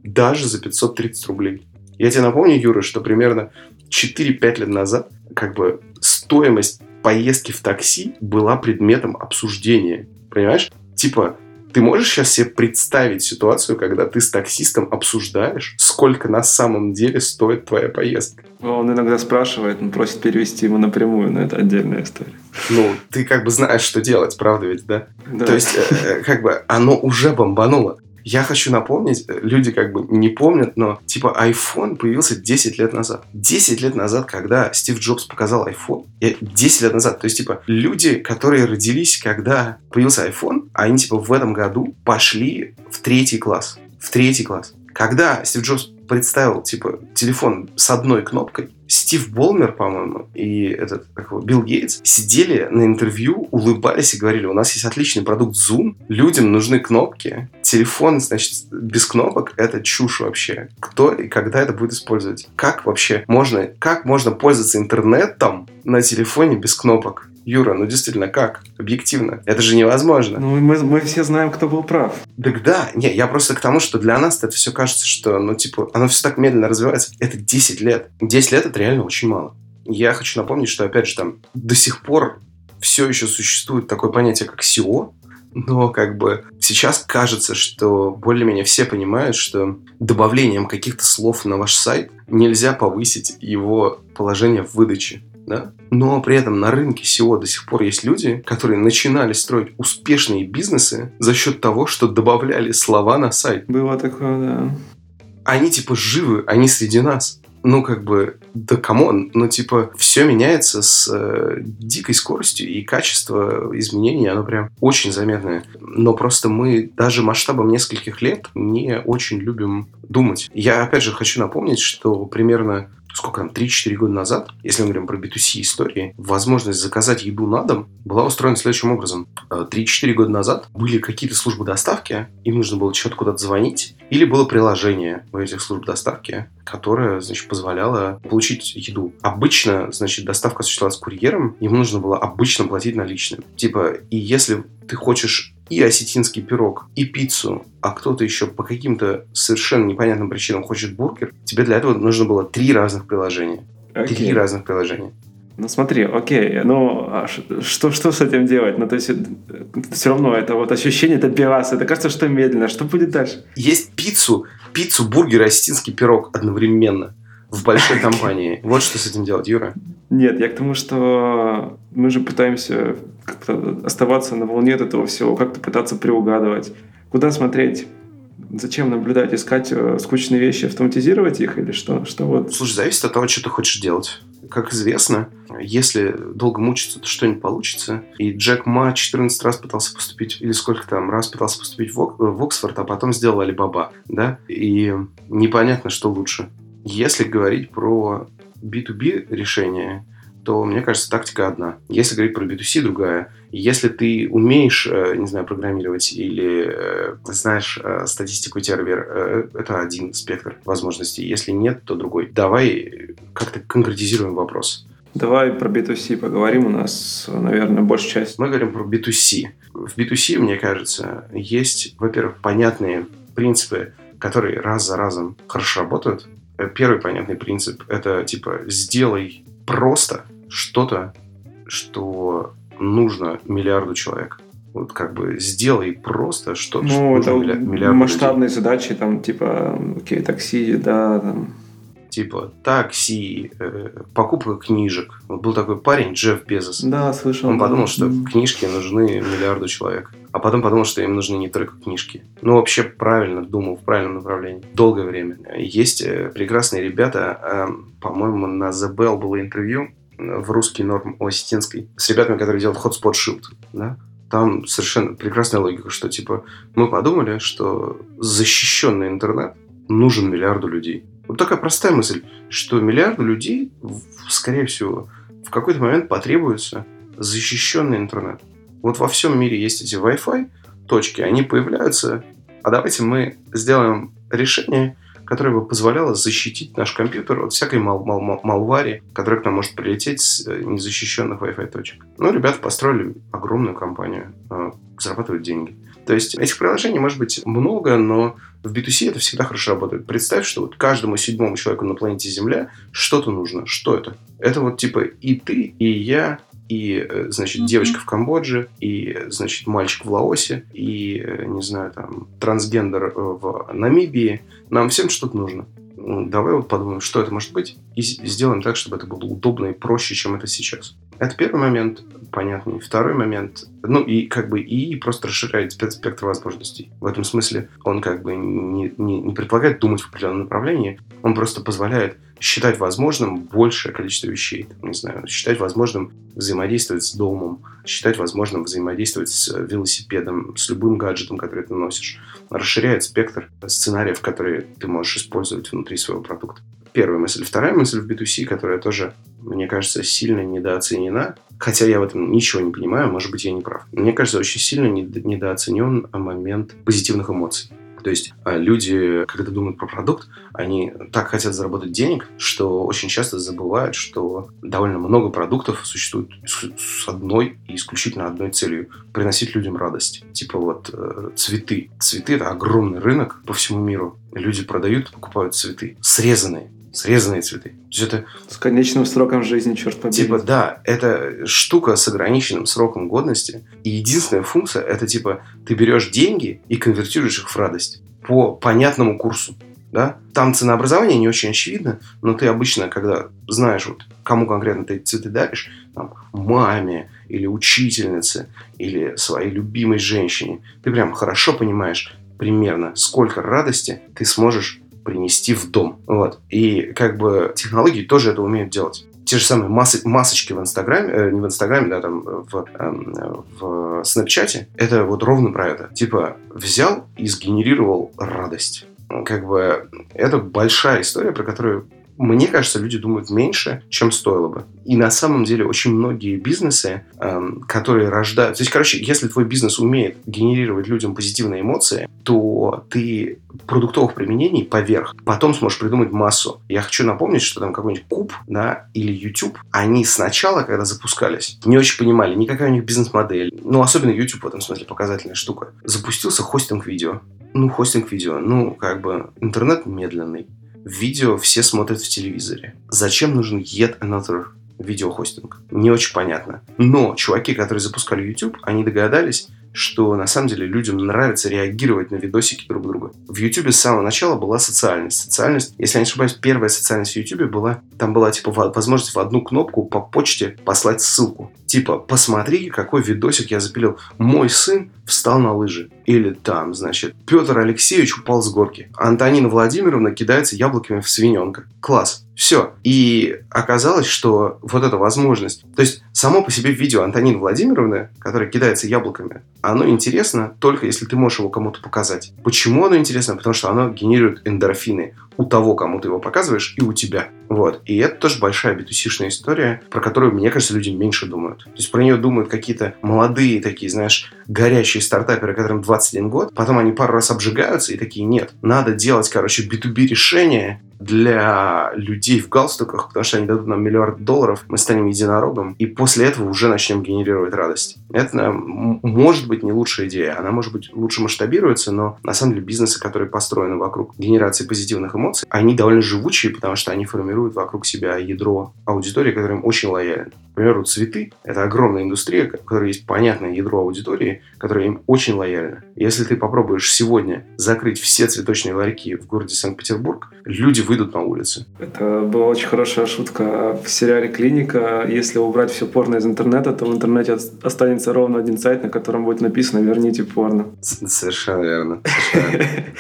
Даже за 530 рублей. Я тебе напомню, Юра, что примерно 4-5 лет назад как бы стоимость поездки в такси была предметом обсуждения. Понимаешь? Типа, ты можешь сейчас себе представить ситуацию, когда ты с таксистом обсуждаешь, сколько на самом деле стоит твоя поездка? Он иногда спрашивает, он просит перевести ему напрямую, но это отдельная история. Ну, ты как бы знаешь, что делать, правда ведь, да? да. То есть, э, э, как бы, оно уже бомбануло. Я хочу напомнить, э, люди как бы не помнят, но типа iPhone появился 10 лет назад. 10 лет назад, когда Стив Джобс показал iPhone, 10 лет назад, то есть типа люди, которые родились, когда появился iPhone, они типа в этом году пошли в третий класс. В третий класс. Когда Стив Джобс представил, типа, телефон с одной кнопкой, Стив Болмер, по-моему, и этот, как его, Билл Гейтс сидели на интервью, улыбались и говорили, у нас есть отличный продукт Zoom, людям нужны кнопки, телефон, значит, без кнопок — это чушь вообще. Кто и когда это будет использовать? Как вообще можно, как можно пользоваться интернетом на телефоне без кнопок? Юра, ну действительно, как? Объективно. Это же невозможно. Ну, мы, мы все знаем, кто был прав. Так да, не, я просто к тому, что для нас это все кажется, что, ну, типа, оно все так медленно развивается. Это 10 лет. 10 лет это реально очень мало. Я хочу напомнить, что, опять же, там до сих пор все еще существует такое понятие, как SEO, Но как бы сейчас кажется, что более-менее все понимают, что добавлением каких-то слов на ваш сайт нельзя повысить его положение в выдаче. Да? Но при этом на рынке SEO до сих пор есть люди, которые начинали строить успешные бизнесы за счет того, что добавляли слова на сайт. Было такое, да. Они типа живы, они среди нас ну, как бы, да come on, ну, типа, все меняется с э, дикой скоростью, и качество изменений, оно прям очень заметное. Но просто мы даже масштабом нескольких лет не очень любим думать. Я, опять же, хочу напомнить, что примерно сколько там, 3-4 года назад, если мы говорим про B2C истории, возможность заказать еду на дом была устроена следующим образом. 3-4 э, года назад были какие-то службы доставки, им нужно было что-то куда-то звонить, или было приложение у этих служб доставки, которое, значит, позволяло получить еду. Обычно, значит, доставка осуществлялась курьером, ему нужно было обычно платить наличным. Типа, и если ты хочешь и осетинский пирог, и пиццу, а кто-то еще по каким-то совершенно непонятным причинам хочет бургер, тебе для этого нужно было три разных приложения. Okay. Три разных приложения. Ну смотри, окей, ну а что, что с этим делать? Ну то есть все равно это вот ощущение, это пирас, это кажется, что медленно. Что будет дальше? Есть пиццу, пиццу, бургер осетинский пирог одновременно в большой компании. Вот что с этим делать, Юра? Нет, я к тому, что мы же пытаемся как-то оставаться на волне от этого всего, как-то пытаться приугадывать. Куда смотреть? Зачем наблюдать, искать э, скучные вещи, автоматизировать их или что? что вот? Слушай, зависит от того, что ты хочешь делать. Как известно, если долго мучиться, то что-нибудь получится. И Джек Ма 14 раз пытался поступить, или сколько там, раз пытался поступить в, в Оксфорд, а потом сделал Алибаба, да? И непонятно, что лучше. Если говорить про B2B решение, то, мне кажется, тактика одна. Если говорить про B2C, другая. Если ты умеешь, э, не знаю, программировать или э, знаешь э, статистику тервер, это один спектр возможностей. Если нет, то другой. Давай как-то конкретизируем вопрос. Давай про B2C поговорим. У нас, наверное, большая часть. Мы говорим про B2C. В B2C, мне кажется, есть, во-первых, понятные принципы, которые раз за разом хорошо работают. Первый понятный принцип – это типа «сделай просто что-то, что нужно миллиарду человек. Вот как бы сделай просто что-то, ну, что это миллиарду масштабные людей. задачи, там, типа, окей, такси, да, там. Типа, такси, э, покупка книжек. Вот был такой парень, Джефф Безос. Да, слышал. Он подумал, что книжки нужны миллиарду человек. А потом подумал, что им нужны не только книжки. Ну, вообще правильно думал, в правильном направлении. Долгое время. Есть э, прекрасные ребята, э, по-моему, на The Bell было интервью, в русский норм осетинской с ребятами, которые делают Hotspot Shield, да, там совершенно прекрасная логика, что типа мы подумали, что защищенный интернет нужен миллиарду людей. Вот такая простая мысль, что миллиарду людей, скорее всего, в какой-то момент потребуется защищенный интернет. Вот во всем мире есть эти Wi-Fi точки, они появляются, а давайте мы сделаем решение, которая бы позволяла защитить наш компьютер от всякой мал мал мал малвари, которая к нам может прилететь с э, незащищенных Wi-Fi точек. Ну, ребята построили огромную компанию, э, зарабатывают деньги. То есть этих приложений может быть много, но в B2C это всегда хорошо работает. Представь, что вот каждому седьмому человеку на планете Земля что-то нужно. Что это? Это вот типа и ты, и я, и, э, значит, девочка в Камбодже, и, значит, мальчик в Лаосе, и, э, не знаю, там, трансгендер э, в Намибии. Нам всем что-то нужно. Ну, давай вот подумаем, что это может быть, и сделаем так, чтобы это было удобно и проще, чем это сейчас. Это первый момент, понятный. Второй момент, ну и как бы и просто расширяет спектр возможностей. В этом смысле он как бы не, не, не предполагает думать в определенном направлении, он просто позволяет считать возможным большее количество вещей. Не знаю, считать возможным взаимодействовать с домом, считать возможным взаимодействовать с велосипедом, с любым гаджетом, который ты носишь. Расширяет спектр сценариев, которые ты можешь использовать внутри своего продукта. Первая мысль. Вторая мысль в B2C, которая тоже, мне кажется, сильно недооценена, хотя я в этом ничего не понимаю, может быть, я не прав. Мне кажется, очень сильно недооценен момент позитивных эмоций. То есть а, люди, когда думают про продукт, они так хотят заработать денег, что очень часто забывают, что довольно много продуктов существует с одной и исключительно одной целью – приносить людям радость. Типа вот э, цветы. Цветы – это огромный рынок по всему миру. Люди продают, покупают цветы. Срезанные срезанные цветы. То есть это... С конечным сроком жизни, черт побери. Типа, да, это штука с ограниченным сроком годности. И единственная функция, это типа, ты берешь деньги и конвертируешь их в радость по понятному курсу. Да? Там ценообразование не очень очевидно, но ты обычно, когда знаешь, вот, кому конкретно ты эти цветы даришь, там, маме или учительнице, или своей любимой женщине, ты прям хорошо понимаешь примерно, сколько радости ты сможешь принести в дом. Вот. И как бы технологии тоже это умеют делать. Те же самые масы, масочки в Инстаграме, э, не в Инстаграме, да, там в, э, в Снапчате, это вот ровно про это. Типа взял и сгенерировал радость. Как бы это большая история, про которую мне кажется, люди думают меньше, чем стоило бы. И на самом деле очень многие бизнесы, эм, которые рождают... То есть, короче, если твой бизнес умеет генерировать людям позитивные эмоции, то ты продуктовых применений поверх потом сможешь придумать массу. Я хочу напомнить, что там какой-нибудь Куб да, или YouTube, они сначала, когда запускались, не очень понимали, никакая у них бизнес-модель. Ну, особенно YouTube в этом смысле показательная штука. Запустился хостинг видео. Ну, хостинг видео. Ну, как бы интернет медленный видео все смотрят в телевизоре. Зачем нужен yet another видеохостинг? Не очень понятно. Но чуваки, которые запускали YouTube, они догадались, что на самом деле людям нравится реагировать на видосики друг друга. В YouTube с самого начала была социальность. Социальность, если я не ошибаюсь, первая социальность в YouTube была, там была типа возможность в одну кнопку по почте послать ссылку. Типа, посмотри, какой видосик я запилил. Мой сын встал на лыжи. Или там, значит, Петр Алексеевич упал с горки. Антонина Владимировна кидается яблоками в свиненка. Класс. Все. И оказалось, что вот эта возможность... То есть, само по себе видео Антонины Владимировны, которая кидается яблоками, оно интересно только если ты можешь его кому-то показать. Почему оно интересно? Потому что оно генерирует эндорфины у того, кому ты его показываешь, и у тебя. Вот. И это тоже большая b история, про которую, мне кажется, люди меньше думают. То есть про нее думают какие-то молодые такие, знаешь, горящие стартаперы, которым 21 год, потом они пару раз обжигаются и такие, нет, надо делать, короче, B2B решение, для людей в галстуках, потому что они дадут нам миллиард долларов, мы станем единорогом, и после этого уже начнем генерировать радость. Это может быть не лучшая идея, она может быть лучше масштабируется, но на самом деле бизнесы, которые построены вокруг генерации позитивных эмоций, они довольно живучие, потому что они формируют вокруг себя ядро аудитории, которым очень лоялен. Например, вот цветы – это огромная индустрия, у которой есть понятное ядро аудитории, которое им очень лояльно. Если ты попробуешь сегодня закрыть все цветочные ларьки в городе Санкт-Петербург, люди выйдут на улицы. Это была очень хорошая шутка. В сериале «Клиника», если убрать все порно из интернета, то в интернете останется ровно один сайт, на котором будет написано «Верните порно». Совершенно верно.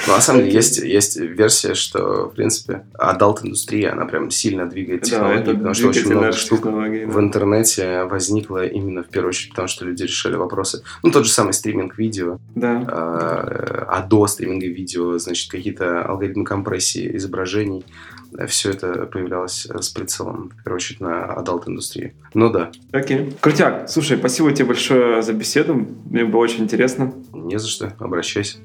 Но на самом деле есть, есть версия, что, в принципе, адалт-индустрия, она прям сильно двигает технологии, потому что очень много штук в интернете возникло именно в первую очередь потому, что люди решали вопросы. Ну, тот же самый стриминг видео. Да. До стриминга видео, значит, какие-то алгоритмы компрессии изображений. Все это появлялось с прицелом, в первую очередь, на адалт-индустрии. Ну да. Окей. Крутяк. Слушай, спасибо тебе большое за беседу. Мне было очень интересно. Не за что. Обращайся.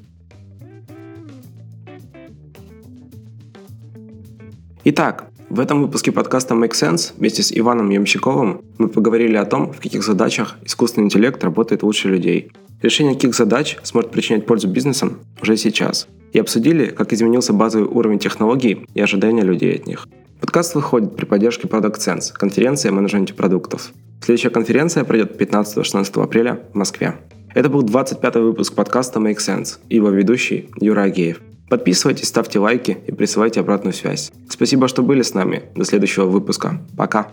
Итак, в этом выпуске подкаста Make Sense вместе с Иваном Ямщиковым мы поговорили о том, в каких задачах искусственный интеллект работает лучше людей. Решение каких задач сможет причинять пользу бизнесам уже сейчас. И обсудили, как изменился базовый уровень технологий и ожидания людей от них. Подкаст выходит при поддержке Product Sense, конференции о менеджменте продуктов. Следующая конференция пройдет 15-16 апреля в Москве. Это был 25-й выпуск подкаста Make Sense и его ведущий Юра Агеев. Подписывайтесь, ставьте лайки и присылайте обратную связь. Спасибо, что были с нами. До следующего выпуска. Пока.